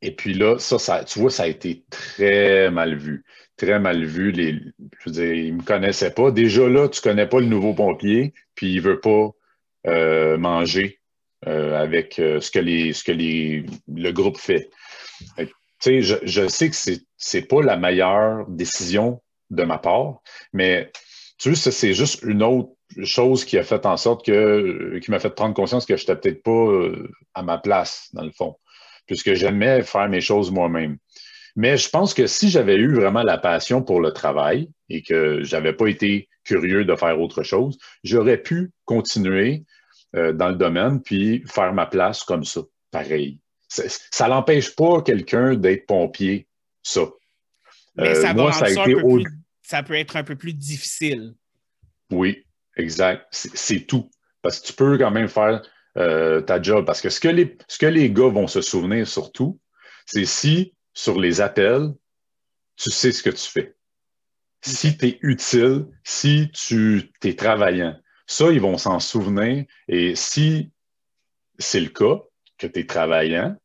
Et puis là, ça, tu vois, ça a été très mal vu. Très mal vu. Les, je veux dire, ils ne me connaissaient pas. Déjà là, tu ne connais pas le nouveau pompier, puis il ne veut pas euh, manger euh, avec euh, ce que, les, ce que les, le groupe fait. Tu sais, je, je, sais que ce n'est pas la meilleure décision de ma part, mais tu sais, c'est juste une autre chose qui a fait en sorte que, qui m'a fait prendre conscience que je n'étais peut-être pas euh, à ma place, dans le fond, puisque j'aimais faire mes choses moi-même. Mais je pense que si j'avais eu vraiment la passion pour le travail et que je n'avais pas été curieux de faire autre chose, j'aurais pu continuer euh, dans le domaine puis faire ma place comme ça, pareil. Ça n'empêche pas quelqu'un d'être pompier, ça. Mais ça, euh, moi, ça, a été ça peut être un peu plus difficile. Oui, Exact. C'est tout. Parce que tu peux quand même faire euh, ta job. Parce que ce que, les, ce que les gars vont se souvenir surtout, c'est si sur les appels, tu sais ce que tu fais. Si tu es utile, si tu es travaillant. Ça, ils vont s'en souvenir. Et si c'est le cas, que tu es travaillant,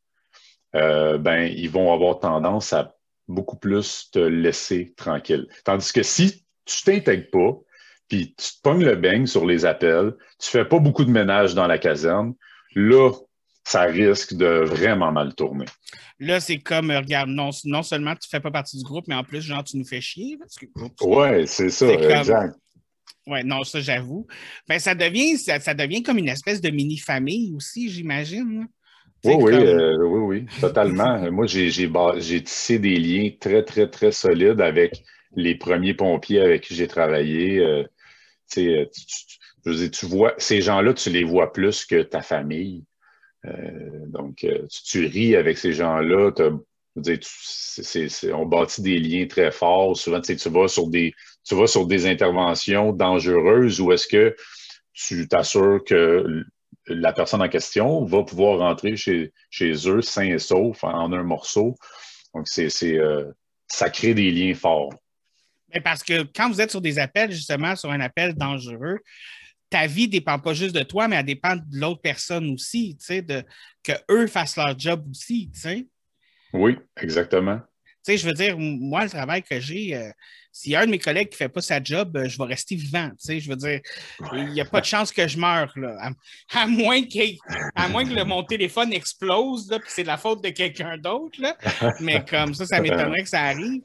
euh, ben, ils vont avoir tendance à beaucoup plus te laisser tranquille. Tandis que si tu t'intègres pas, puis tu te pognes le beigne sur les appels, tu fais pas beaucoup de ménage dans la caserne, là, ça risque de vraiment mal tourner. Là, c'est comme, euh, regarde, non, non seulement tu fais pas partie du groupe, mais en plus, genre, tu nous fais chier. Oui, c'est ça, exact. Oui, non, ça, j'avoue. Ben, ça devient, ça, devient comme une espèce de mini-famille aussi, j'imagine. Oui, oui, euh, oui, oui, totalement. [LAUGHS] Moi, j'ai tissé des liens très, très, très solides avec les premiers pompiers avec qui j'ai travaillé. Euh, tu, tu, tu, vois, ces gens-là, tu les vois plus que ta famille. Euh, donc, euh, tu, ris avec ces gens-là. on bâtit des liens très forts. Souvent, tu vas sur des, tu vas sur des interventions dangereuses où est-ce que tu t'assures que la personne en question va pouvoir rentrer chez, chez eux sain et sauf en un morceau. Donc, c'est, euh, ça crée des liens forts. Mais parce que quand vous êtes sur des appels, justement, sur un appel dangereux, ta vie ne dépend pas juste de toi, mais elle dépend de l'autre personne aussi, tu sais, de, que eux fassent leur job aussi, tu sais. Oui, exactement. Tu sais, je veux dire, moi, le travail que j'ai, euh, s'il y a un de mes collègues qui ne fait pas sa job, euh, je vais rester vivant, tu sais, je veux dire, il n'y a pas de chance que je meure, là, à, moins, à moins que mon téléphone explose, puis c'est la faute de quelqu'un d'autre, mais comme ça, ça [LAUGHS] m'étonnerait que ça arrive.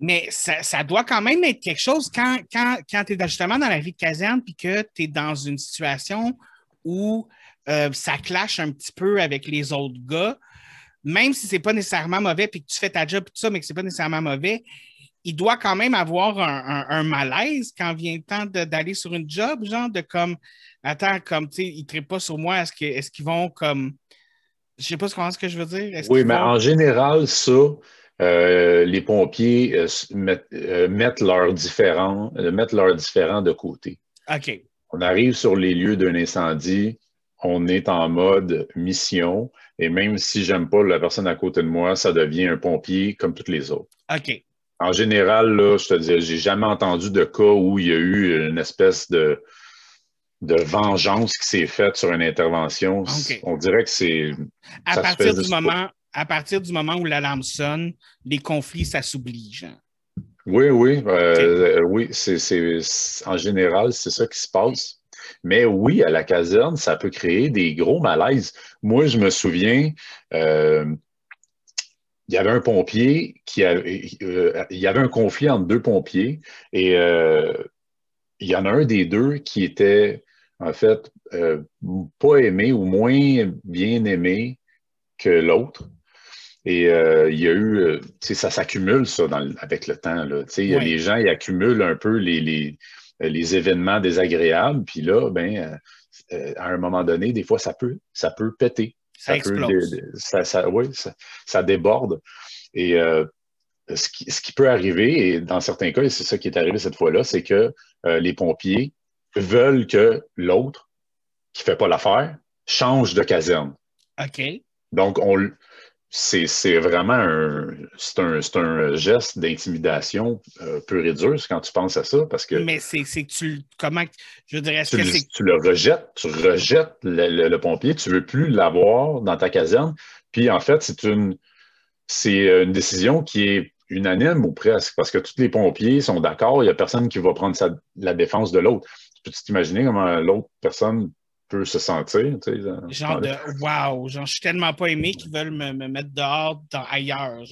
Mais ça, doit quand même être quelque chose quand, quand, quand tu es justement dans la vie de caserne puis que tu es dans une situation où euh, ça clash un petit peu avec les autres gars, même si c'est pas nécessairement mauvais puis que tu fais ta job et tout ça, mais que c'est pas nécessairement mauvais, il doit quand même avoir un, malaise quand vient le temps d'aller sur une job, genre de comme, attends, comme, tu sais, ils ne pas sur moi, est-ce qu'ils est vont comme, je sais pas comment ce que je veux dire. Oui, mais en général, ça, euh, les pompiers euh, euh, mettent, leurs différents, mettent leurs différents de côté. OK. On arrive sur les lieux d'un incendie, on est en mode mission, et même si j'aime pas la personne à côté de moi, ça devient un pompier comme tous les autres. OK. En général, là, je te dis, j'ai jamais entendu de cas où il y a eu une espèce de, de vengeance qui s'est faite sur une intervention. On dirait que c'est. À partir du moment à partir du moment où l'alarme sonne, les conflits, ça s'oublie, Oui, oui. Euh, oui, c'est, en général, c'est ça qui se passe. Mais oui, à la caserne, ça peut créer des gros malaises. Moi, je me souviens, euh, il y avait un pompier qui avait, euh, il y avait un conflit entre deux pompiers et il y en a un des deux qui était en fait pas aimé ou moins bien aimé que l'autre. Et euh, il y a eu, euh, ça s'accumule ça avec le temps. Là. Les gens ils accumulent un peu les, les, les événements désagréables, puis là, ben, euh, à un moment donné, des fois, ça peut, ça peut péter. Ça, explose. ça, oui, ça, déborde. Et ce qui, ce, qui, peut arriver, et dans certains cas, et c'est ça qui est arrivé cette fois-là, c'est que les pompiers veulent que l'autre, qui ne fait pas l'affaire, change de caserne. OK. Donc, on, c'est vraiment un, un, un, geste d'intimidation euh, peu réduit quand tu penses à ça. Parce que Mais c'est que tu. Comment. Je dirais, tu, le, tu le rejettes, tu rejettes le, pompier, tu ne veux plus l'avoir dans ta caserne. Puis en fait, c'est une, une décision qui est unanime ou presque, parce que tous les pompiers sont d'accord, il n'y a personne qui va prendre la défense de l'autre. Tu peux t'imaginer comment l'autre personne peut se sentir. Tu sais, genre de wow, genre je suis tellement pas aimé qu'ils veulent me, mettre dehors dans, ailleurs.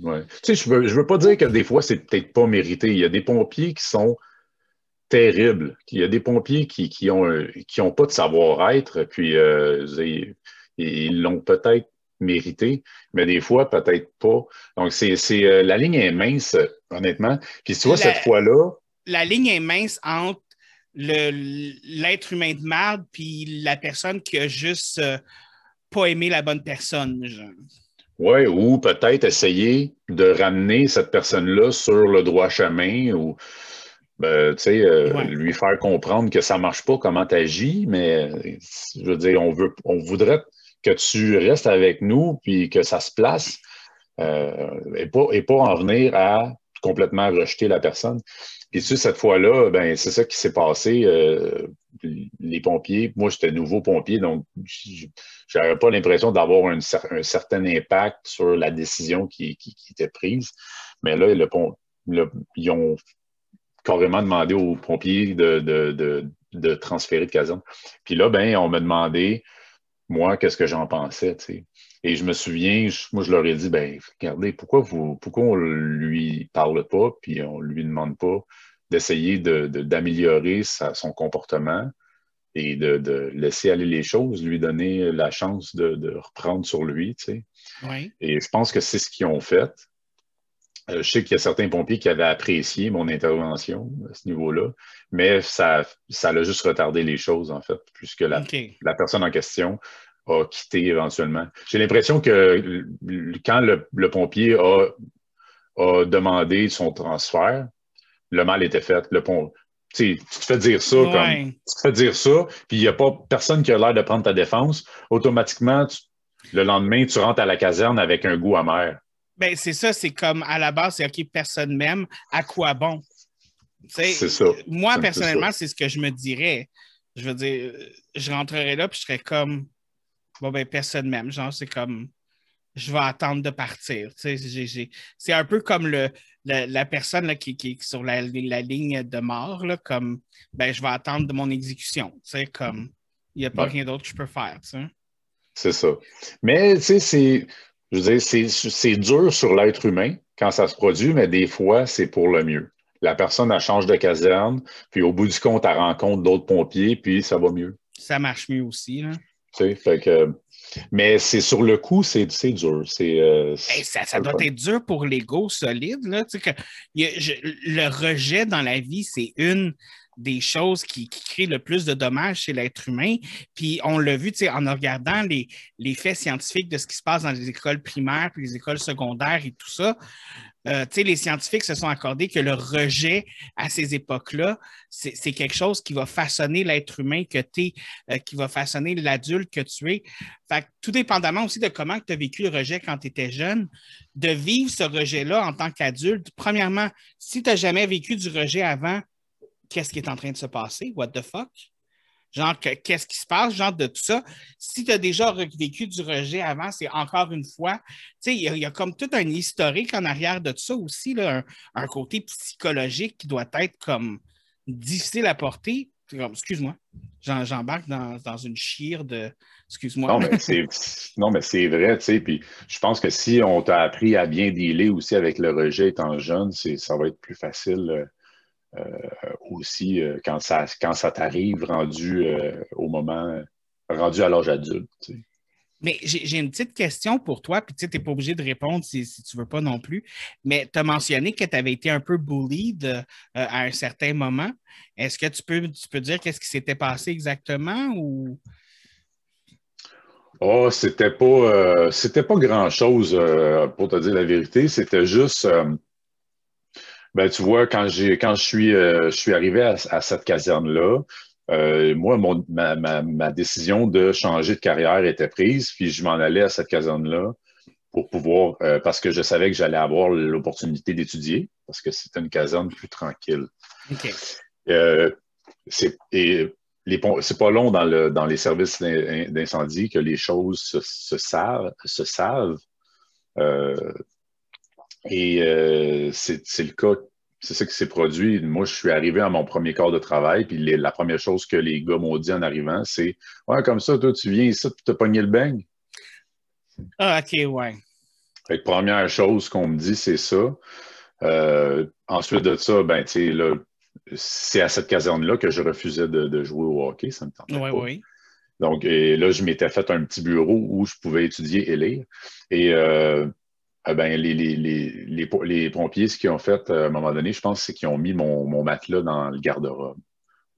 Ouais. Tu sais, je veux, je veux pas dire que des fois, c'est peut-être pas mérité. Il y a des pompiers qui sont terribles. Il y a des pompiers qui, qui ont, qui ont pas de savoir-être, puis euh, ils l'ont peut-être mérité, mais des fois, peut-être pas. Donc, c'est, euh, la ligne est mince, honnêtement. Puis tu vois, cette fois-là. La ligne est mince entre l'être humain de marde puis la personne qui a juste euh, pas aimé la bonne personne. Oui, ou peut-être essayer de ramener cette personne-là sur le droit chemin ou ben, euh, lui faire comprendre que ça ne marche pas comment tu agis, mais je veux dire, on, veut, on voudrait que tu restes avec nous puis que ça se place euh, et, pas, et pas en venir à complètement rejeté la personne. Puis tu sais, cette fois-là, ben c'est ça qui s'est passé. Euh, les pompiers, moi j'étais nouveau pompier, donc j'avais pas l'impression d'avoir un, certain impact sur la décision qui, était prise. Mais là, ils ont carrément demandé aux pompiers de, transférer de caserne. Puis là, ben, on m'a demandé, moi, qu'est-ce que j'en pensais. sais. Et je me souviens, moi, je leur ai dit, ben, regardez, pourquoi, vous, pourquoi on lui parle pas, puis on lui demande pas d'essayer d'améliorer son comportement et de, laisser aller les choses, lui donner la chance de, reprendre sur lui. Tu sais. oui. Et je pense que c'est ce qu'ils ont fait. Euh, je sais qu'il y a certains pompiers qui avaient apprécié mon intervention à ce niveau-là, mais ça, ça a juste retardé les choses, en fait, puisque la, la personne en question a quitté éventuellement. J'ai l'impression que quand le, pompier a, demandé son transfert, le mal était fait. Le pont, tu te fais dire ça comme tu te fais dire ça, puis il n'y a pas personne qui a l'air de prendre ta défense, automatiquement, le lendemain, tu rentres à la caserne avec un goût amer. Ben, c'est ça, c'est comme à la base, c'est OK, personne m'aime, à quoi bon? C'est ça. Moi, personnellement, c'est ce que je me dirais. Je veux dire, je rentrerais là, puis je serais comme bon, ben, personne même. Genre, c'est comme, je vais attendre de partir. C'est un peu comme le, la, personne là, qui, qui, est sur la, ligne de mort, là, comme, ben, je vais attendre de mon exécution. Comme, il n'y a pas rien d'autre que je peux faire. C'est ça. Mais, tu sais, c'est, je veux dire, c'est dur sur l'être humain quand ça se produit, mais des fois, c'est pour le mieux. La personne, elle change de caserne, puis au bout du compte, elle rencontre d'autres pompiers, puis ça va mieux. Ça marche mieux aussi. Là mais c'est sur le coup, c'est dur. Euh, ça, doit être dur pour l'ego solide. Là, que, le rejet dans la vie, c'est une des choses qui, qui crée le plus de dommages chez l'être humain. Puis on l'a vu en regardant les, les, faits scientifiques de ce qui se passe dans les écoles primaires puis les écoles secondaires et tout ça. Euh, les scientifiques se sont accordés que le rejet à ces époques-là, c'est quelque chose qui va façonner l'être humain que tu es, euh, qui va façonner l'adulte que tu es. Fait tout dépendamment aussi de comment tu as vécu le rejet quand tu étais jeune, de vivre ce rejet-là en tant qu'adulte, premièrement, si tu n'as jamais vécu du rejet avant, qu'est-ce qui est en train de se passer? What the fuck? Genre, qu'est-ce qui se passe? Genre de tout ça. Si tu as déjà vécu du rejet avant, c'est encore une fois, tu sais, il y, a comme tout un historique en arrière de tout ça aussi, là, un, côté psychologique qui doit être comme difficile à porter. Excuse-moi, j'embarque dans, une chire de. Excuse-moi. Non, mais c'est vrai, tu sais. Puis je pense que si on t'a appris à bien dealer aussi avec le rejet étant jeune, ça va être plus facile euh, aussi euh, quand ça, quand ça t'arrive rendu euh, au moment, rendu à l'âge adulte. Mais j'ai une petite question pour toi, puis tu n'es pas obligé de répondre si, tu ne veux pas non plus. Mais tu as mentionné que tu avais été un peu bullied à un certain moment. Est-ce que tu peux, tu peux dire qu'est-ce qui s'était passé exactement ou? Oh, c'était pas, c'était pas grand-chose, pour te dire la vérité. C'était juste, ben, tu vois, quand j'ai quand je suis euh, je suis arrivé à, cette caserne-là, euh, moi, mon, ma, ma, ma, décision de changer de carrière était prise, puis je m'en allais à cette caserne-là pour pouvoir, euh, parce que je savais que j'allais avoir l'opportunité d'étudier, parce que c'était une caserne plus tranquille. OK. c'est, et les, c'est pas long dans, le, dans les services d'incendie que les choses se, se savent. Se savent. Et euh, c'est le cas, c'est ça qui s'est produit. Moi, je suis arrivé à mon premier corps de travail, puis la première chose que les gars m'ont dit en arrivant, c'est Ouais, comme ça, toi, tu viens ici, tu te pogné le beigne. Ah, OK, ouais. Fait que première chose qu'on me dit, c'est ça. Euh, ensuite de ça, ben, tu sais, là, c'est à cette caserne-là que je refusais de, jouer au hockey, ça me tentait ouais, Oui. Donc, et là, je m'étais fait un petit bureau où je pouvais étudier et lire. Et euh, ah ben, les, les, les, les, pompiers, ce qu'ils ont fait à un moment donné, je pense, c'est qu'ils ont mis mon, mon matelas dans le garde-robe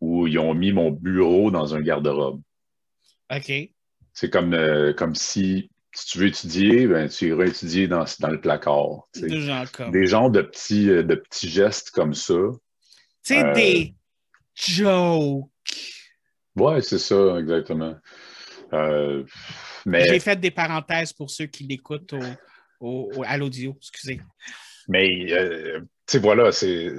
ou ils ont mis mon bureau dans un garde-robe. OK. C'est comme, euh, comme si, si tu veux étudier, ben, tu iras étudier dans, dans le placard. Des, gens comme... des genres de petits, euh, de petits gestes comme ça. Tu sais, euh, des jokes. Ouais, c'est ça, exactement. mais... J'ai fait des parenthèses pour ceux qui l'écoutent au à l'audio, excusez. Mais, euh, sais, voilà, c'est.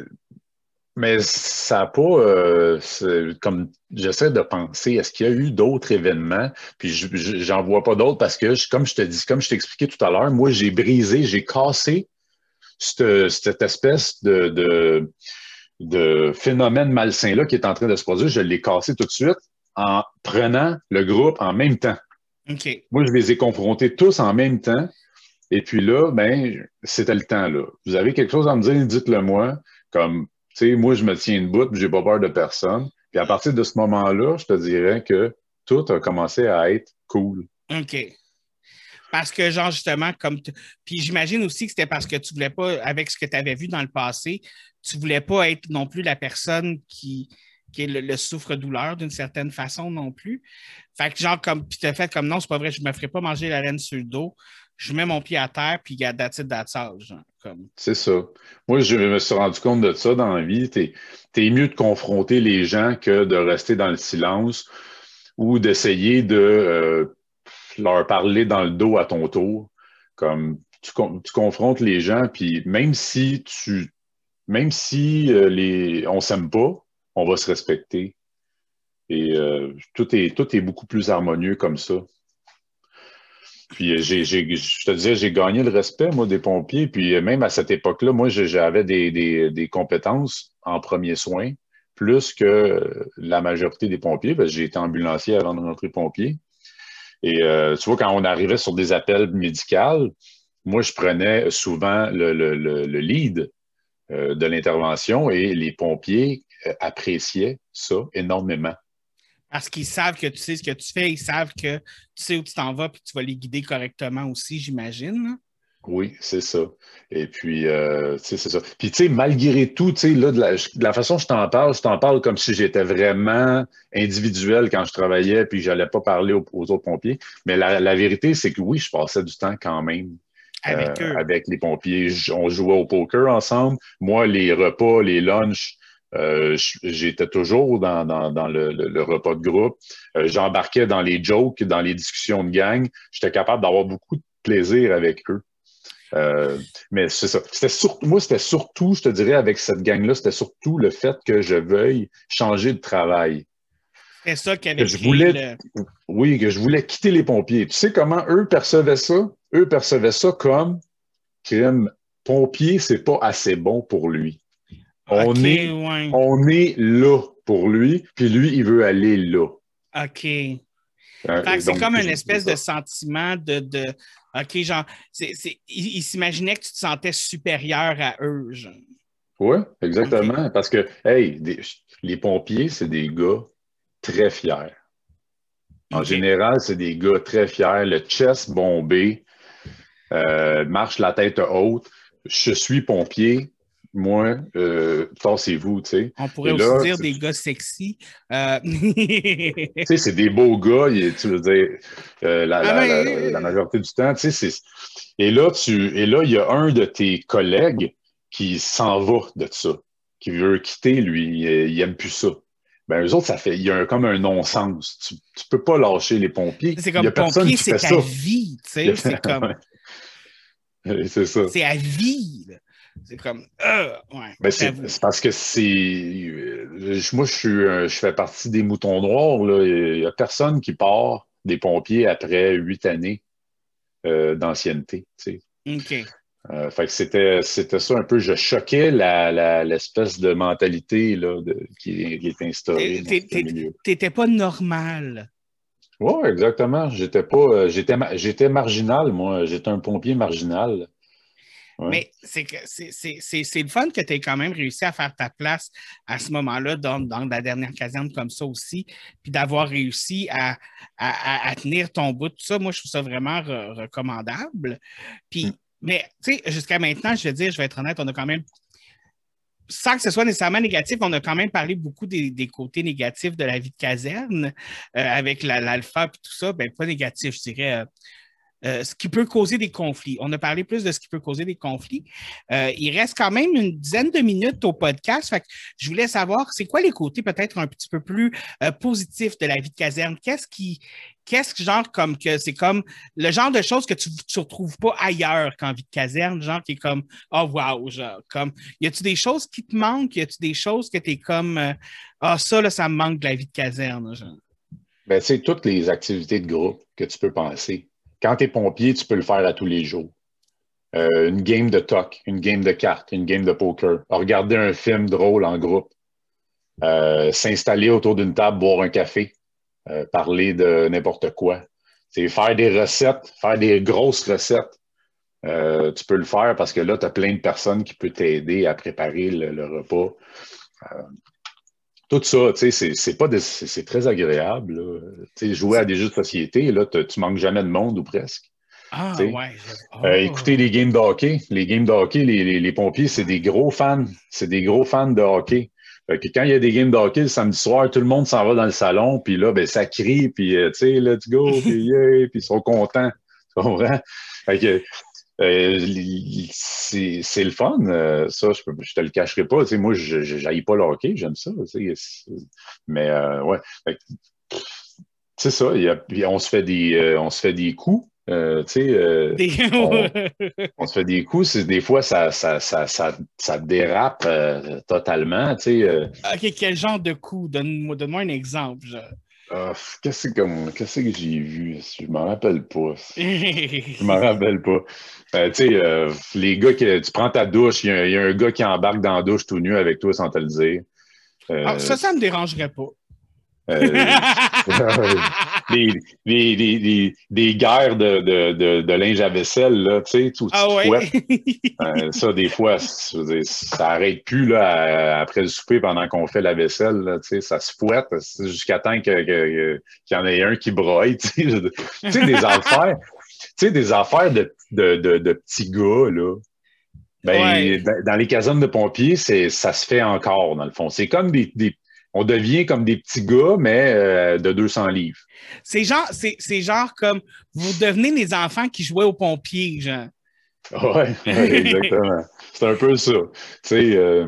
Mais ça n'a pas. euh, c'est comme j'essaie de penser, est-ce qu'il y a eu d'autres événements? Puis je- je- j'en vois pas d'autres parce que, je- comme je te dis, comme je t'expliquais tout à l'heure, moi, j'ai brisé, j'ai cassé cette, cette espèce de, de, de phénomène malsain-là qui est en train de se produire. Je l'ai cassé tout de suite en prenant le groupe en même temps. OK. Moi, je les ai confrontés tous en même temps. Et puis là, ben, c'était le temps, là. Vous avez quelque chose à me dire, dites-le moi. Comme, tu sais, moi, je me tiens debout, puis j'ai pas peur de personne. Puis à partir de ce moment-là, je te dirais que tout a commencé à être cool. OK. Parce que, genre, justement, comme. Puis j'imagine aussi que c'était parce que tu voulais pas, avec ce que tu avais vu dans le passé, tu voulais pas être non plus la personne qui, qui le, le souffre-douleur d'une certaine façon non plus. Fait que, genre, comme. Puis tu as fait comme non, c'est pas vrai, je me ferai pas manger la laine sur le dos. Je mets mon pied à terre, puis regarde, that's it, that's. Comme. C'est ça. Moi, je me suis rendu compte de ça dans la vie. T'es, t'es mieux de confronter les gens que de rester dans le silence ou d'essayer de euh, leur parler dans le dos à ton tour. Comme tu, tu confrontes les gens, puis même si tu même si euh, les on s'aime pas, on va se respecter. Et euh, tout est tout est beaucoup plus harmonieux comme ça. Puis euh, je te disais, j'ai gagné le respect, moi, des pompiers. Puis euh, même à cette époque-là, moi, j'avais des, des- compétences en premiers soins, plus que la majorité des pompiers, parce que j'ai été ambulancier avant de rentrer pompier. Et tu vois, quand on arrivait sur des appels médicaux, moi, je prenais souvent le, le- le- le lead de l'intervention et les pompiers appréciaient ça énormément. Parce qu'ils savent que tu sais ce que tu fais, ils savent que tu sais où tu t'en vas, puis tu vas les guider correctement aussi, j'imagine. Oui, c'est ça. Et puis, euh, tu sais, c'est ça. Puis, tu sais, malgré tout, tu sais, là, de la, de la façon que je t'en parle, je t'en parle comme si j'étais vraiment individuel quand je travaillais, puis j'allais pas parler aux, aux autres pompiers. Mais la, la vérité, c'est que oui, je passais du temps quand même Avec euh, eux. avec les pompiers. On jouait au poker ensemble. Moi, les repas, les lunchs, euh, j'étais toujours dans, dans, dans le, le- le repas de groupe. Euh, J'embarquais dans les jokes, dans les discussions de gang. J'étais capable d'avoir beaucoup de plaisir avec eux. Euh, mais c'est ça. Surtout, moi, c'était surtout, je te dirais, avec cette gang-là, c'était surtout le fait que je veuille changer de travail. C'est ça qui avait je voulais- le- Oui, que je voulais quitter les pompiers. Tu sais comment eux percevaient ça? Eux percevaient ça comme crime. Pompier, c'est pas assez bon pour lui. On, est, ouais. on est là pour lui, puis lui, il veut aller là. OK. Euh, c'est comme une espèce de sentiment de. de OK, genre, c'est, c'est, ils, ils s'imaginaient que tu te sentais supérieur à eux. Genre. Oui, exactement. Parce que, hey, des- les pompiers, c'est des gars très fiers. En général, c'est des gars très fiers, le chest bombé, euh, marche la tête haute. Je suis pompier, moi, euh, tassez-vous, tu sais. On pourrait aussi dire des gars sexy. Euh, Tu [LAUGHS] sais, c'est des beaux gars, et, tu veux dire, euh, la, Ah, la- mais- la- la majorité du temps, tu sais. Et là, tu, et là, il y a un de tes collègues qui s'en va de ça, qui veut quitter, lui, il, il aime plus ça. Ben, eux autres, ça fait, il y a un- comme un non-sens. Tu, tu peux pas lâcher les pompiers. c'est comme pompier, c'est ta ça. vie. Tu sais, c'est [LAUGHS] comme. C'est ça. C'est à vie. là. C'est comme. euh, ouais, Ben, c'est parce que c'est. euh, Moi, je, suis, un- je fais partie des moutons noirs. là. Il n'y a personne qui part des pompiers après huit années euh, d'ancienneté. tu sais. OK. Euh, fait que c'était, c'était ça un peu. Je choquais la, la- l'espèce de mentalité là, de, qui, est, qui est instaurée dans T'es- ce t'es- milieu. T'étais pas normal. Oui, exactement. J'étais pas. euh, j'étais, j'étais marginal, moi. J'étais un pompier marginal. Ouais. Mais c'est le fun que tu aies quand même réussi à faire ta place à ce moment-là dans, dans la dernière caserne comme ça aussi, puis d'avoir réussi à, à- tenir ton bout, tout ça, moi, je trouve ça vraiment re- recommandable. Puis, Mm. mais, tu sais, jusqu'à maintenant, je vais dire, je vais être honnête, on a quand même, sans que ce soit nécessairement négatif, on a quand même parlé beaucoup des, des côtés négatifs de la vie de caserne, euh, avec la- l'alpha et tout ça, ben pas négatif, je dirais. euh, euh, ce qui peut causer des conflits. On a parlé plus de ce qui peut causer des conflits. Euh, il reste quand même une dizaine de minutes au podcast. Je voulais savoir, c'est quoi les côtés peut-être un petit peu plus euh, positifs de la vie de caserne? Qu'est-ce qui, qu'est-ce que genre comme que c'est comme le genre de choses que tu ne retrouves pas ailleurs qu'en vie de caserne, genre qui est comme oh wow, genre comme y a-tu des choses qui te manquent, y a-tu des choses que tu es comme ah oh, ça là ça me manque de la vie de caserne, genre? Ben, c'est toutes les activités de groupe que tu peux penser. Quand tu es pompier, tu peux le faire à tous les jours. Euh, une game de toc, une game de cartes, une game de poker, regarder un film drôle en groupe, euh, s'installer autour d'une table, boire un café, euh, parler de n'importe quoi. C'est faire des recettes, faire des grosses recettes. tu peux le faire parce que là, tu as plein de personnes qui peuvent t'aider à préparer le repas tout ça, tu sais, c'est pas c'est très agréable. Tu sais, jouer à des jeux de société, là, tu manques jamais de monde ou presque. Ah, ouais. Euh, oh. écoutez les games de hockey. Les games de hockey, les, les, pompiers, c'est des gros fans. C'est des gros fans de hockey. quand il y a des games de hockey le samedi soir, tout le monde s'en va dans le salon, puis là, ben, ça crie, puis euh, tu sais, let's go, [LAUGHS] puis yeah, puis ils sont contents. Tu comprends? Fait que, euh, c'est le fun, euh, ça, je, te le cacherai pas. moi, je n'aille pas le hockey, j'aime ça. Mais euh, ouais, c'est ça. on se fait des, on se fait des coups. [LAUGHS] on, se fait des coups, des fois ça, ça, ça, ça, dérape totalement. OK, quel genre de coups? Donne-moi donne un exemple. Ah, qu'est-ce que, qu'est-ce que j'ai vu? Je m'en rappelle pas. [LAUGHS] je m'en rappelle pas. Euh, tu sais, euh, les gars, que tu prends ta douche, il y, a un gars qui embarque dans la douche tout nu avec toi sans te le dire. Euh, ah, ça, ça me dérangerait pas. [LAUGHS] des, des, des, guerres de, de, de, linge à vaisselle, là, tu sais, tout ah ouais? [LAUGHS] ça, des fois, ça n'arrête plus là, après le souper pendant qu'on fait la vaisselle, là, tu sais, ça se fouette jusqu'à temps qu'il que, y en ait un qui broye, tu sais, des [LAUGHS] affaires, tu sais, des affaires de, de, de, petits gars, là. Ben, dans les casernes de pompiers, ça se fait encore, dans le fond. C'est comme des, des, on devient comme des petits gars, mais euh, de 200 livres. C'est genre, c'est, genre comme vous devenez les enfants qui jouaient aux pompiers, genre. Oui, [LAUGHS] exactement. c'est un peu ça. Euh,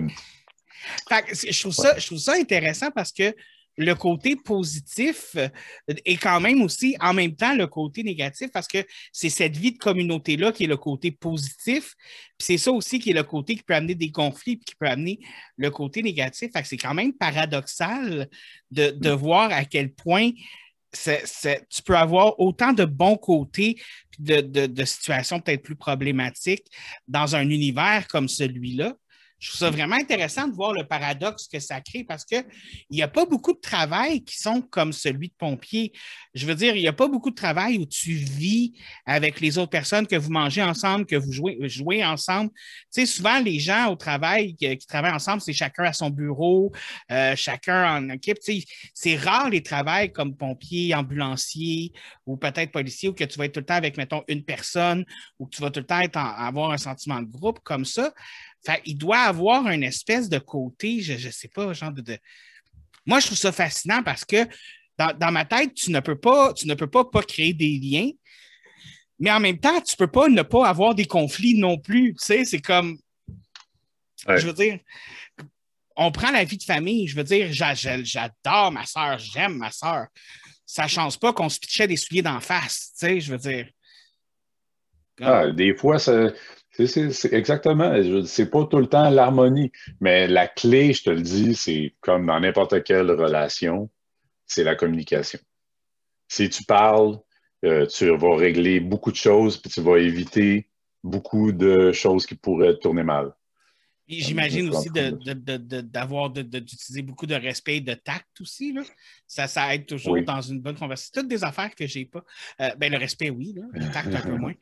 je, trouve ça, je trouve ça intéressant parce que le côté positif euh, est quand même aussi en même temps le côté négatif parce que c'est cette vie de communauté-là qui est le côté positif. Puis c'est ça aussi qui est le côté qui peut amener des conflits puis qui peut amener le côté négatif. c'est quand même paradoxal de, de mm. voir à quel point tu peux avoir autant de bons côtés de, de, de situations peut-être plus problématiques dans un univers comme celui-là. Je trouve ça vraiment intéressant de voir le paradoxe que ça crée parce qu'il n'y a pas beaucoup de travail qui sont comme celui de pompier. Je veux dire, il n'y a pas beaucoup de travail où tu vis avec les autres personnes, que vous mangez ensemble, que vous jouez, ensemble. Tu sais, souvent, les gens au travail qui, travaillent ensemble, c'est chacun à son bureau, euh, chacun en équipe. Tu sais, c'est rare les travails comme pompier, ambulancier ou peut-être policier où que tu vas être tout le temps avec, mettons, une personne ou que tu vas tout le temps avoir un sentiment de groupe comme ça il doit avoir une espèce de côté, je ne sais pas, genre de, Moi, je trouve ça fascinant parce que dans, ma tête, tu ne peux pas, tu ne peux pas, pas créer des liens, mais en même temps, tu ne peux pas ne pas avoir des conflits non plus. Tu sais, c'est comme. Je veux dire, on prend la vie de famille. Je veux dire, j'adore ma soeur, j'aime ma soeur. Ça ne change pas qu'on se pitchait des souliers d'en face. Tu sais, je veux dire. Ah, des fois, ça, c'est exactement. C'est pas tout le temps l'harmonie, mais la clé, je te le dis, c'est comme dans n'importe quelle relation, c'est la communication. Si tu parles, euh, tu vas régler beaucoup de choses, puis tu vas éviter beaucoup de choses qui pourraient tourner mal. J'imagine aussi d'avoir, d'utiliser beaucoup de respect et de tact aussi. Là. Ça, ça aide toujours dans une bonne conversation. Toutes des affaires que je n'ai pas. Euh, ben, le respect, oui, le tact un peu [LAUGHS] moins.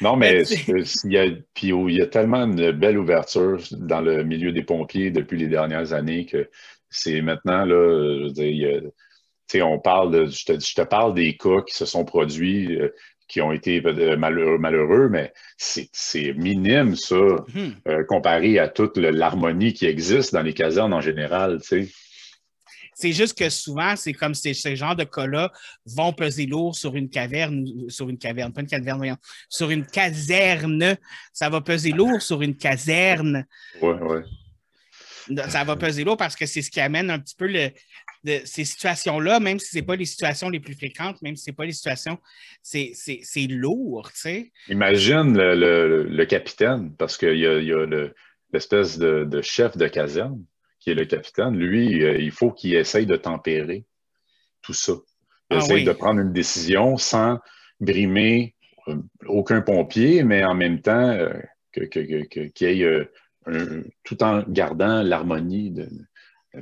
non, [LAUGHS] mais il y, a, puis, il y a tellement de belle ouverture dans le milieu des pompiers depuis les dernières années que c'est maintenant, là, je veux dire, on parle de, je te, je te, parle des cas qui se sont produits. Euh, qui ont été euh, malheureux, malheureux mais c'est minime, ça, hmm. euh, comparé à toute l'harmonie qui existe dans les casernes en général. Tu sais. C'est juste que souvent, c'est comme ces, ce genre de cas-là vont peser lourd sur une caverne, sur une caverne, pas une caverne, voyons, sur une caserne. Ça va peser lourd sur une caserne. Ouais, ouais. Ça va peser lourd parce que c'est ce qui amène un petit peu le, de ces situations-là, même si ce n'est pas les situations les plus fréquentes, même si ce n'est pas les situations, c'est lourd, tu sais. Imagine le, le, capitaine, parce qu'il y a, y a l'espèce de, de, chef de caserne qui est le capitaine. Lui, euh, il faut qu'il essaye de tempérer tout ça. Il ah essaye de prendre une décision sans brimer euh, aucun pompier, mais en même temps euh, qu'il que, y ait tout en gardant l'harmonie de,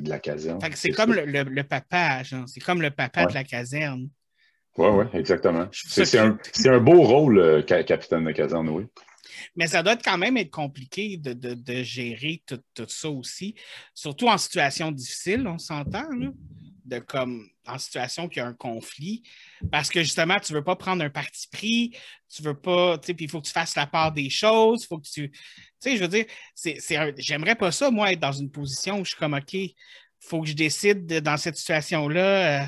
de la caserne. C'est comme le, le, papa, C'est comme le papa de la caserne. Oui, oui, exactement. C'est un, un, beau rôle, euh, capitaine de caserne, oui. Mais ça doit quand même être compliqué de, de, de gérer tout, tout, ça aussi, surtout en situation difficile, on s'entend, de comme en situation qu'il y a un conflit, parce que justement, tu ne veux pas prendre un parti pris, tu veux pas, tu sais, puis il faut que tu fasses la part des choses, il faut que tu, tu sais, je veux dire, c'est, j'aimerais pas ça, moi, être dans une position où je suis comme, OK, il faut que je décide dans cette situation-là, euh,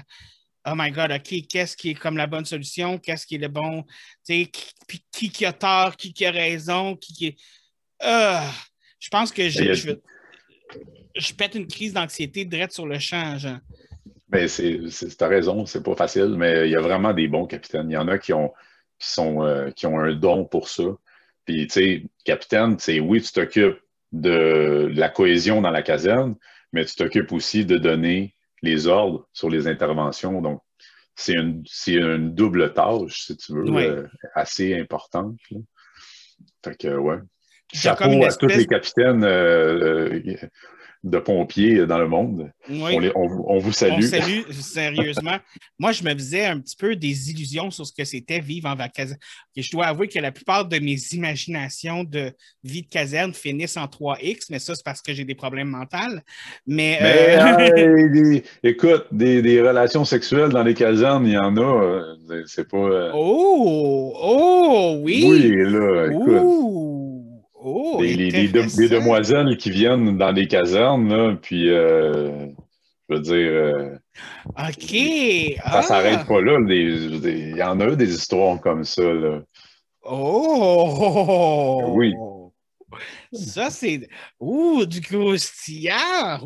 oh my God, OK, qu'est-ce qui est comme la bonne solution, qu'est-ce qui est le bon, tu sais, qui, qui, qui, a tort, qui, qui a raison, qui, qui est... Euh, je pense que je, je, je, pète une crise d'anxiété direct sur le champ, genre. Ben, c'est, as raison, c'est pas facile, mais il y a vraiment des bons capitaines. Il y en a qui ont, qui sont, euh, qui ont un don pour ça. Puis, tu sais, capitaine, c'est oui, tu t'occupes de la cohésion dans la caserne, mais tu t'occupes aussi de donner les ordres sur les interventions. Donc, c'est une, une double tâche, si tu veux, euh, assez importante. Fait que, ouais. Chapeau à tous les capitaines. Euh, de pompiers dans le monde. On, vous salue. On salue, sérieusement. [LAUGHS] Moi, je me faisais un petit peu des illusions sur ce que c'était vivre en vacances. je dois avouer que la plupart de mes imaginations de vie de caserne finissent en 3X, mais ça, c'est parce que j'ai des problèmes mentaux. Mais, euh, [LAUGHS] écoute, des, relations sexuelles dans les casernes, il y en a. Euh, c'est pas. Euh, oh! Oh! Oui! Oui, là, écoute. Oh, les, demoiselles qui viennent dans les casernes, puis euh, je veux dire. Euh, OK. Ça ne s'arrête pas là. Il y en a des histoires comme ça. Là. Oh! Oui. Ça, c'est. Ouh, du croustillant!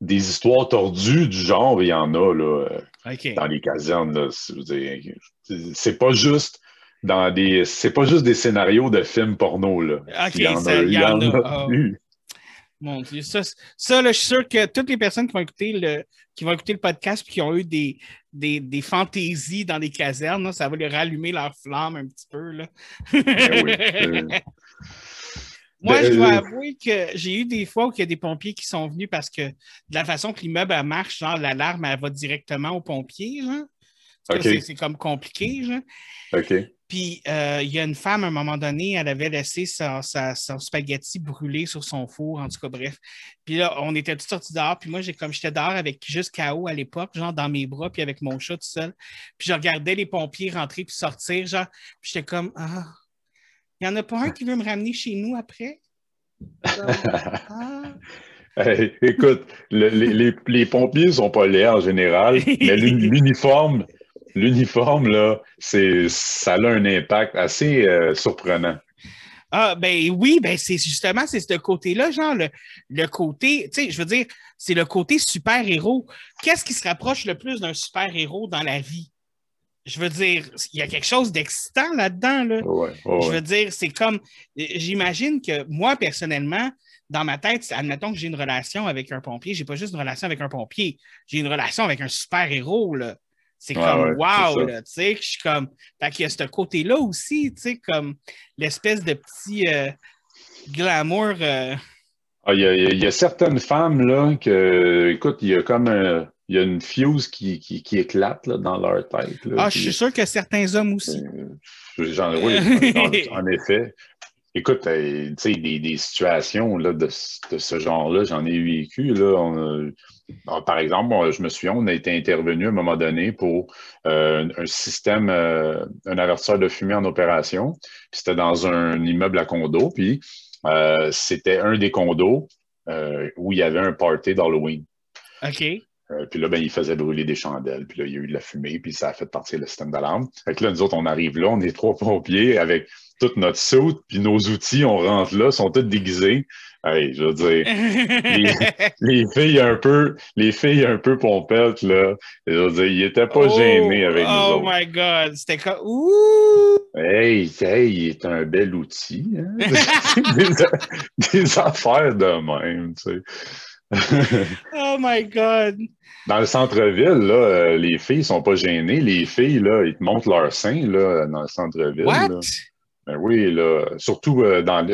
des histoires tordues du genre, il y en a là, dans les casernes. C'est pas juste dans des. C'est pas juste des scénarios de films porno, là. OK, il y en ça, a, il y en a. Ah. [LAUGHS] Mon Dieu, ça, ça là, je suis sûr que toutes les personnes qui vont écouter le, qui vont écouter le podcast et qui ont eu des, des, des fantaisies dans les casernes, ça va les rallumer leur flamme un petit peu. Là. Ben oui, [LAUGHS] Moi, je dois avouer que j'ai eu des fois où il y a des pompiers qui sont venus parce que de la façon que l'immeuble marche, genre l'alarme, elle va directement aux pompiers. C'est comme compliqué. Genre. OK. Puis euh, il y a une femme, à un moment donné, elle avait laissé sa, son spaghetti brûler sur son four, en tout cas, bref. Puis là, on était tous sortis dehors, puis moi, j'ai comme j'étais dehors avec juste KO à l'époque, genre dans mes bras, puis avec mon chat tout seul. Puis je regardais les pompiers rentrer puis sortir, genre, puis j'étais comme Ah, il n'y en a pas un qui veut me ramener chez nous après? [LAUGHS] ah. écoute, les, les, les, pompiers ne sont pas laids en général, mais l'uniforme, l'uniforme, là, c'est, ça a un impact assez euh, surprenant. Ah, ben oui, ben c'est justement, c'est ce côté-là, genre le, côté, tu sais, je veux dire, c'est le côté super-héros. Qu'est-ce qui se rapproche le plus d'un super-héros dans la vie? Je veux dire, il y a quelque chose d'excitant là-dedans. Là. je veux dire, c'est comme, j'imagine que moi, personnellement, dans ma tête, admettons que j'ai une relation avec un pompier, j'ai pas juste une relation avec un pompier, j'ai une relation avec un super-héros, là. C'est comme wow, tu sais, je suis comme. Fait qu'il y a ce côté-là aussi, tu sais, comme l'espèce de petit euh, glamour. Euh. Ah, il, y a, certaines femmes, là, que, écoute, il y a comme il y a une fuse qui, qui, éclate là, dans leur tête. ah, je suis sûr que certains hommes aussi. Euh, j'en, oui, en, effet. Écoute, tu sais, des, des, situations là, de, de ce genre-là, j'en ai vécu. Là, on ah, par exemple, je me souviens, on a été intervenu à un moment donné pour euh, un système, euh, un avertisseur de fumée en opération. C'était dans un immeuble à condo. Puis euh, c'était un des condos où il y avait un party d'Halloween. OK. Euh, puis là, ben, il faisait brûler des chandelles. Puis là, il y a eu de la fumée, puis ça a fait partir le système d'alarme. Fait que là, nous autres, on arrive là, on est trois pompiers avec toute notre soute, puis nos outils, on rentre là, sont tous déguisés. Hey, je veux dire, [LAUGHS] les, filles un peu, les filles un peu pompettes, là, je veux dire, ils étaient pas Oh, gênés avec nous Oh my God! C'était comme. Ouh! Hey, hey, il est un bel outil. Hein? [LAUGHS] des, des affaires de même, tu sais. [LAUGHS] Oh my God! Dans le centre-ville, là, euh, les filles sont pas gênées. Les filles, là, ils te montrent leur sein là, dans le centre-ville. What? là. Ben oui, là, surtout euh, dans,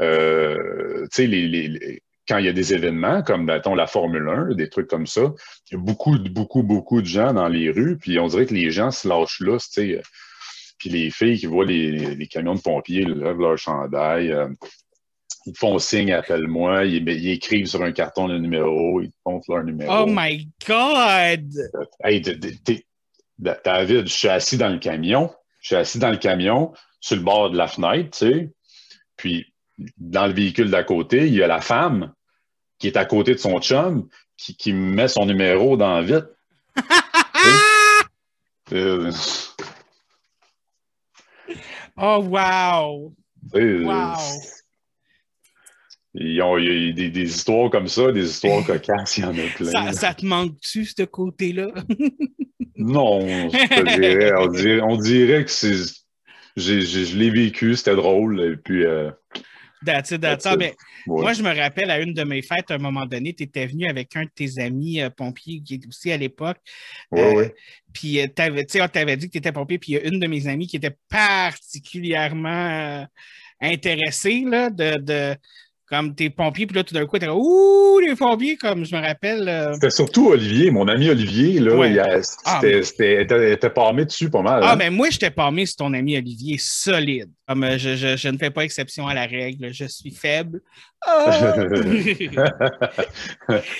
euh, les, les- les- quand il y a des événements comme mettons, la Formule 1, des trucs comme ça, il y a beaucoup, beaucoup, beaucoup de gens dans les rues, puis on dirait que les gens se lâchent là, tu sais. euh, Puis les filles qui voient les, les camions de pompiers, ils lèvent leur chandail, euh, ils font signe, appelle-moi, ils, ils écrivent sur un carton le numéro, ils te montrent leur numéro. Oh my God! Hey, David, je suis assis dans le camion. Je suis assis dans le camion, sur le bord de la fenêtre, tu sais. Puis, dans le véhicule d'à côté, il y a la femme qui est à côté de son chum qui, qui me met son numéro dans vite. [LAUGHS] Euh, Oh wow! sais, Wow! Ils ont, il y a des, des histoires comme ça, des histoires [LAUGHS] cocasses, il y en a plein. Ça, ça te manque-tu, ce côté-là? Non, je te dirais, on dirait, on dirait que c'est. J'ai- j'ai- je l'ai vécu, c'était drôle. Et puis, euh, That's it, that's That's all. it. Ouais. Moi, je me rappelle à une de mes fêtes, à un moment donné, tu étais venu avec un de tes amis euh, pompiers qui est aussi à l'époque. Ouais, Euh, ouais. Puis, euh, t'avais- tu sais, on t'avait dit que tu étais pompier, puis il y a une de mes amies qui était particulièrement intéressée là, de, de- comme tes pompiers, puis là, tout d'un coup, tu Ouh, les pompiers, comme je me rappelle. euh, C'était surtout Olivier, mon ami Olivier, là, Ouais. il Ah, était, était palmé dessus pas mal. Ah, hein. mais moi, je t'ai parlé sur ton ami Olivier, solide. Comme euh, je, je- je ne fais pas exception à la règle, je suis faible. Ah! [LAUGHS]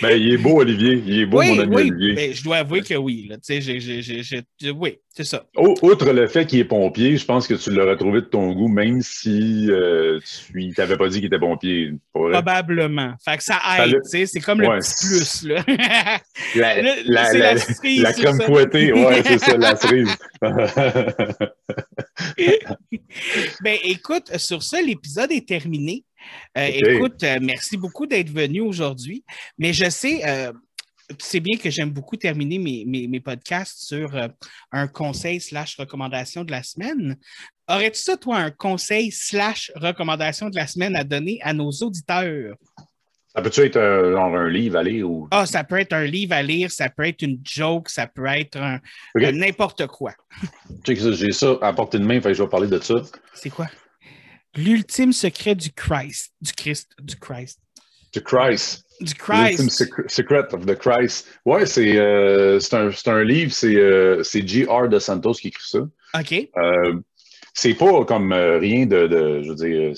Ben, il est beau, Olivier. Il est beau, oui, mon ami oui, Olivier. ben, je dois avouer que oui. Là. J'ai- j'ai- oui, c'est ça. Outre le fait qu'il est pompier, je pense que tu l'aurais trouvé de ton goût, même si euh, tu ne t'avais pas dit qu'il était pompier. Probablement. Fait que ça aide, le- tu sais, c'est comme le petit plus, là. [LAUGHS] La, la- la- la cerise la crème ça. fouettée, ouais, c'est ça, la [LAUGHS] cerise. [LAUGHS] ben, écoute, sur ça, l'épisode est terminé. Euh. Écoute, euh, merci beaucoup d'être venu aujourd'hui. Mais je sais, euh, c'est bien que j'aime beaucoup terminer mes, mes- mes podcasts sur euh, un conseil slash recommandation de la semaine. Aurais-tu ça, toi, un conseil slash recommandation de la semaine à donner à nos auditeurs? Ça peut-tu être euh, genre un livre à lire ou? Ah, ça peut être un livre à lire, ça peut être une joke, ça peut être un- Ok. euh, n'importe quoi. J'ai ça à portée de main, fait que je vais parler de ça. C'est quoi? L'ultime secret du Christ. Du Christ. Du Christ. The Christ. Du L'Ultime Christ. Secret Secret of the Christ. Ouais, c'est euh, un, un livre, c'est euh, c'est G.R. de Santos qui écrit ça. OK. C'est pas comme euh, rien de, de- Je veux dire,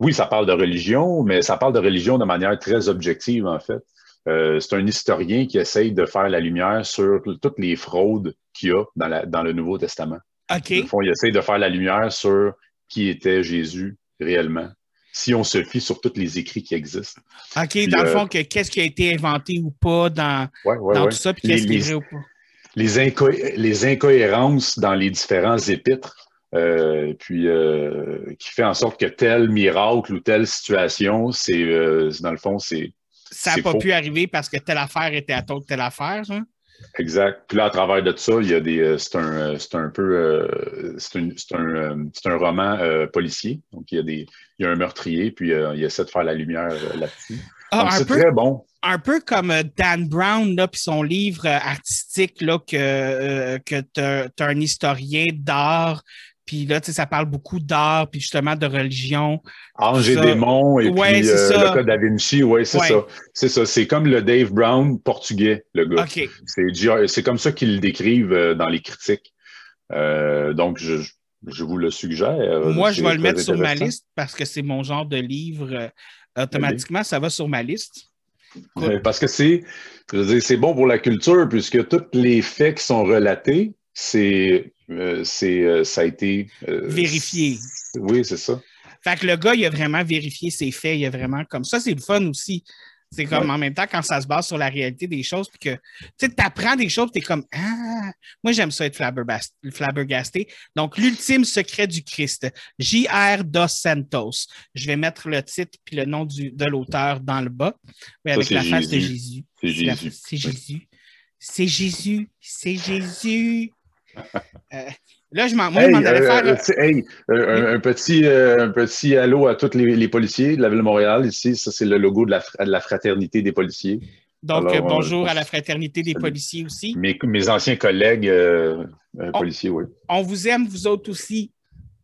oui, ça parle de religion, mais ça parle de religion de manière très objective, en fait. Euh, c'est un historien qui essaye de faire la lumière sur toutes les fraudes qu'il y a dans, la- dans le Nouveau Testament. OK. Au fond, il essaye de faire la lumière sur qui était Jésus réellement, si on se fie sur tous les écrits qui existent. OK. Dans le euh, fond, que qu'est-ce qui a été inventé ou pas dans, Ouais, ouais, dans ouais. tout ça, puis qu'est-ce qui est vrai ou pas? les, inco- les incohérences dans les différents épîtres, euh, puis euh, qui fait en sorte que tel miracle ou telle situation, c'est euh, dans le fond, c'est Ça n'a pas faux. pu arriver parce que telle affaire était à telle telle affaire, ça? exact. Puis là, à travers de ça, il y a des, c'est un, c'est un peu, c'est un, c'est un roman policier. Donc il y a des, il y a un meurtrier, puis il essaie de faire la lumière là-dessus. Ah, un, c'est très bon. un peu comme Dan Brown, là, puis son livre artistique, là, que, que tu as, un historien d'art, puis là, tu sais, ça parle beaucoup d'art, puis justement de religion. Ange et démon et Ouais, puis euh, le code da Vinci, ouais, c'est Ouais. ça. C'est ça. C'est comme le Dave Brown portugais, le gars. OK. C'est comme ça qu'ils le décrivent euh, dans les critiques. Euh, donc, je, je vous le suggère. Moi, je vais le mettre sur ma liste parce que c'est mon genre de livre. euh, automatiquement, ça va sur ma liste. Euh, Parce que c'est, c'est bon pour la culture puisque tous les faits qui sont relatés, c'est, euh, c'est, euh, ça a été euh, Vérifié. Oui, c'est ça. Fait que le gars, il a vraiment vérifié ses faits. Il a vraiment comme ça, c'est le fun aussi. C'est comme en même temps quand ça se base sur la réalité des choses, puis que tu apprends des choses, tu es comme Ah, moi j'aime ça être flabbergasté. Donc, l'ultime secret du Christ, J.R. Dos Santos. Je vais mettre le titre puis le nom du, de l'auteur dans le bas, avec la face de Jésus. C'est Jésus. C'est Jésus. C'est Jésus. C'est Jésus. [LAUGHS] Euh, là, je m'en hey, allais euh, faire. hey, un, petit, un petit allô à tous les, policiers de la Ville de Montréal. Ici, ça, c'est le logo de la, de la fraternité des policiers. Donc, bonjour à la fraternité des policiers aussi. Mes, mes anciens collègues policiers, oui. On vous aime, vous autres aussi.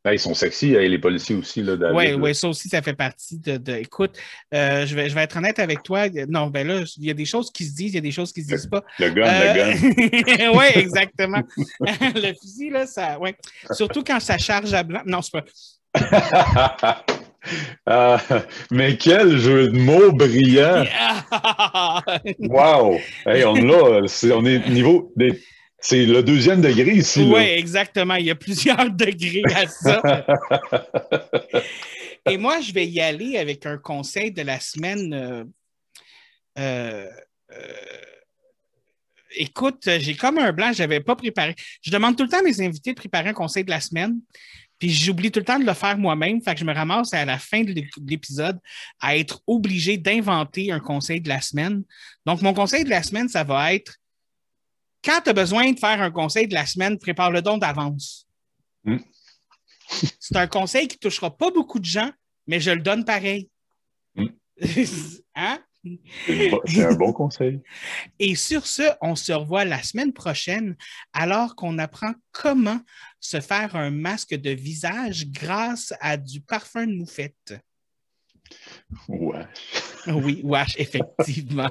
Ben, ils sont sexy, les policiers aussi. Oui, oui, ça aussi, ça fait partie de. écoute, euh, je, vais, je vais être honnête avec toi. Non, ben là, il y a des choses qui se disent, il y a des choses qui ne se disent pas. Le gun, le gun. [LAUGHS] oui, exactement. [LAUGHS] le fusil, là, ça. Ouais. Surtout quand ça charge à blanc. Non, c'est pas. [LAUGHS] Ah, mais quel jeu de mots brillant! wow! Hey, on, là, on est niveau des c'est le deuxième degré ici. Oui, exactement. Il y a plusieurs [LAUGHS] degrés à ça. [LAUGHS] Et moi, je vais y aller avec un conseil de la semaine. Euh, euh, euh, écoute, j'ai comme un blanc, je n'avais pas préparé. Je demande tout le temps à mes invités de préparer un conseil de la semaine. Puis j'oublie tout le temps de le faire moi-même. Fait que je me ramasse à la fin de l'épisode à être obligé d'inventer un conseil de la semaine. Donc, mon conseil de la semaine, ça va être quand tu as besoin de faire un conseil de la semaine, prépare le don d'avance. Hmm. [LAUGHS] C'est un conseil qui ne touchera pas beaucoup de gens, mais je le donne pareil. Hmm. [LAUGHS] hein? C'est un bon conseil. [LAUGHS] Et sur ce, on se revoit la semaine prochaine alors qu'on apprend comment se faire un masque de visage grâce à du parfum de moufette. Wesh. Oui, wesh, effectivement.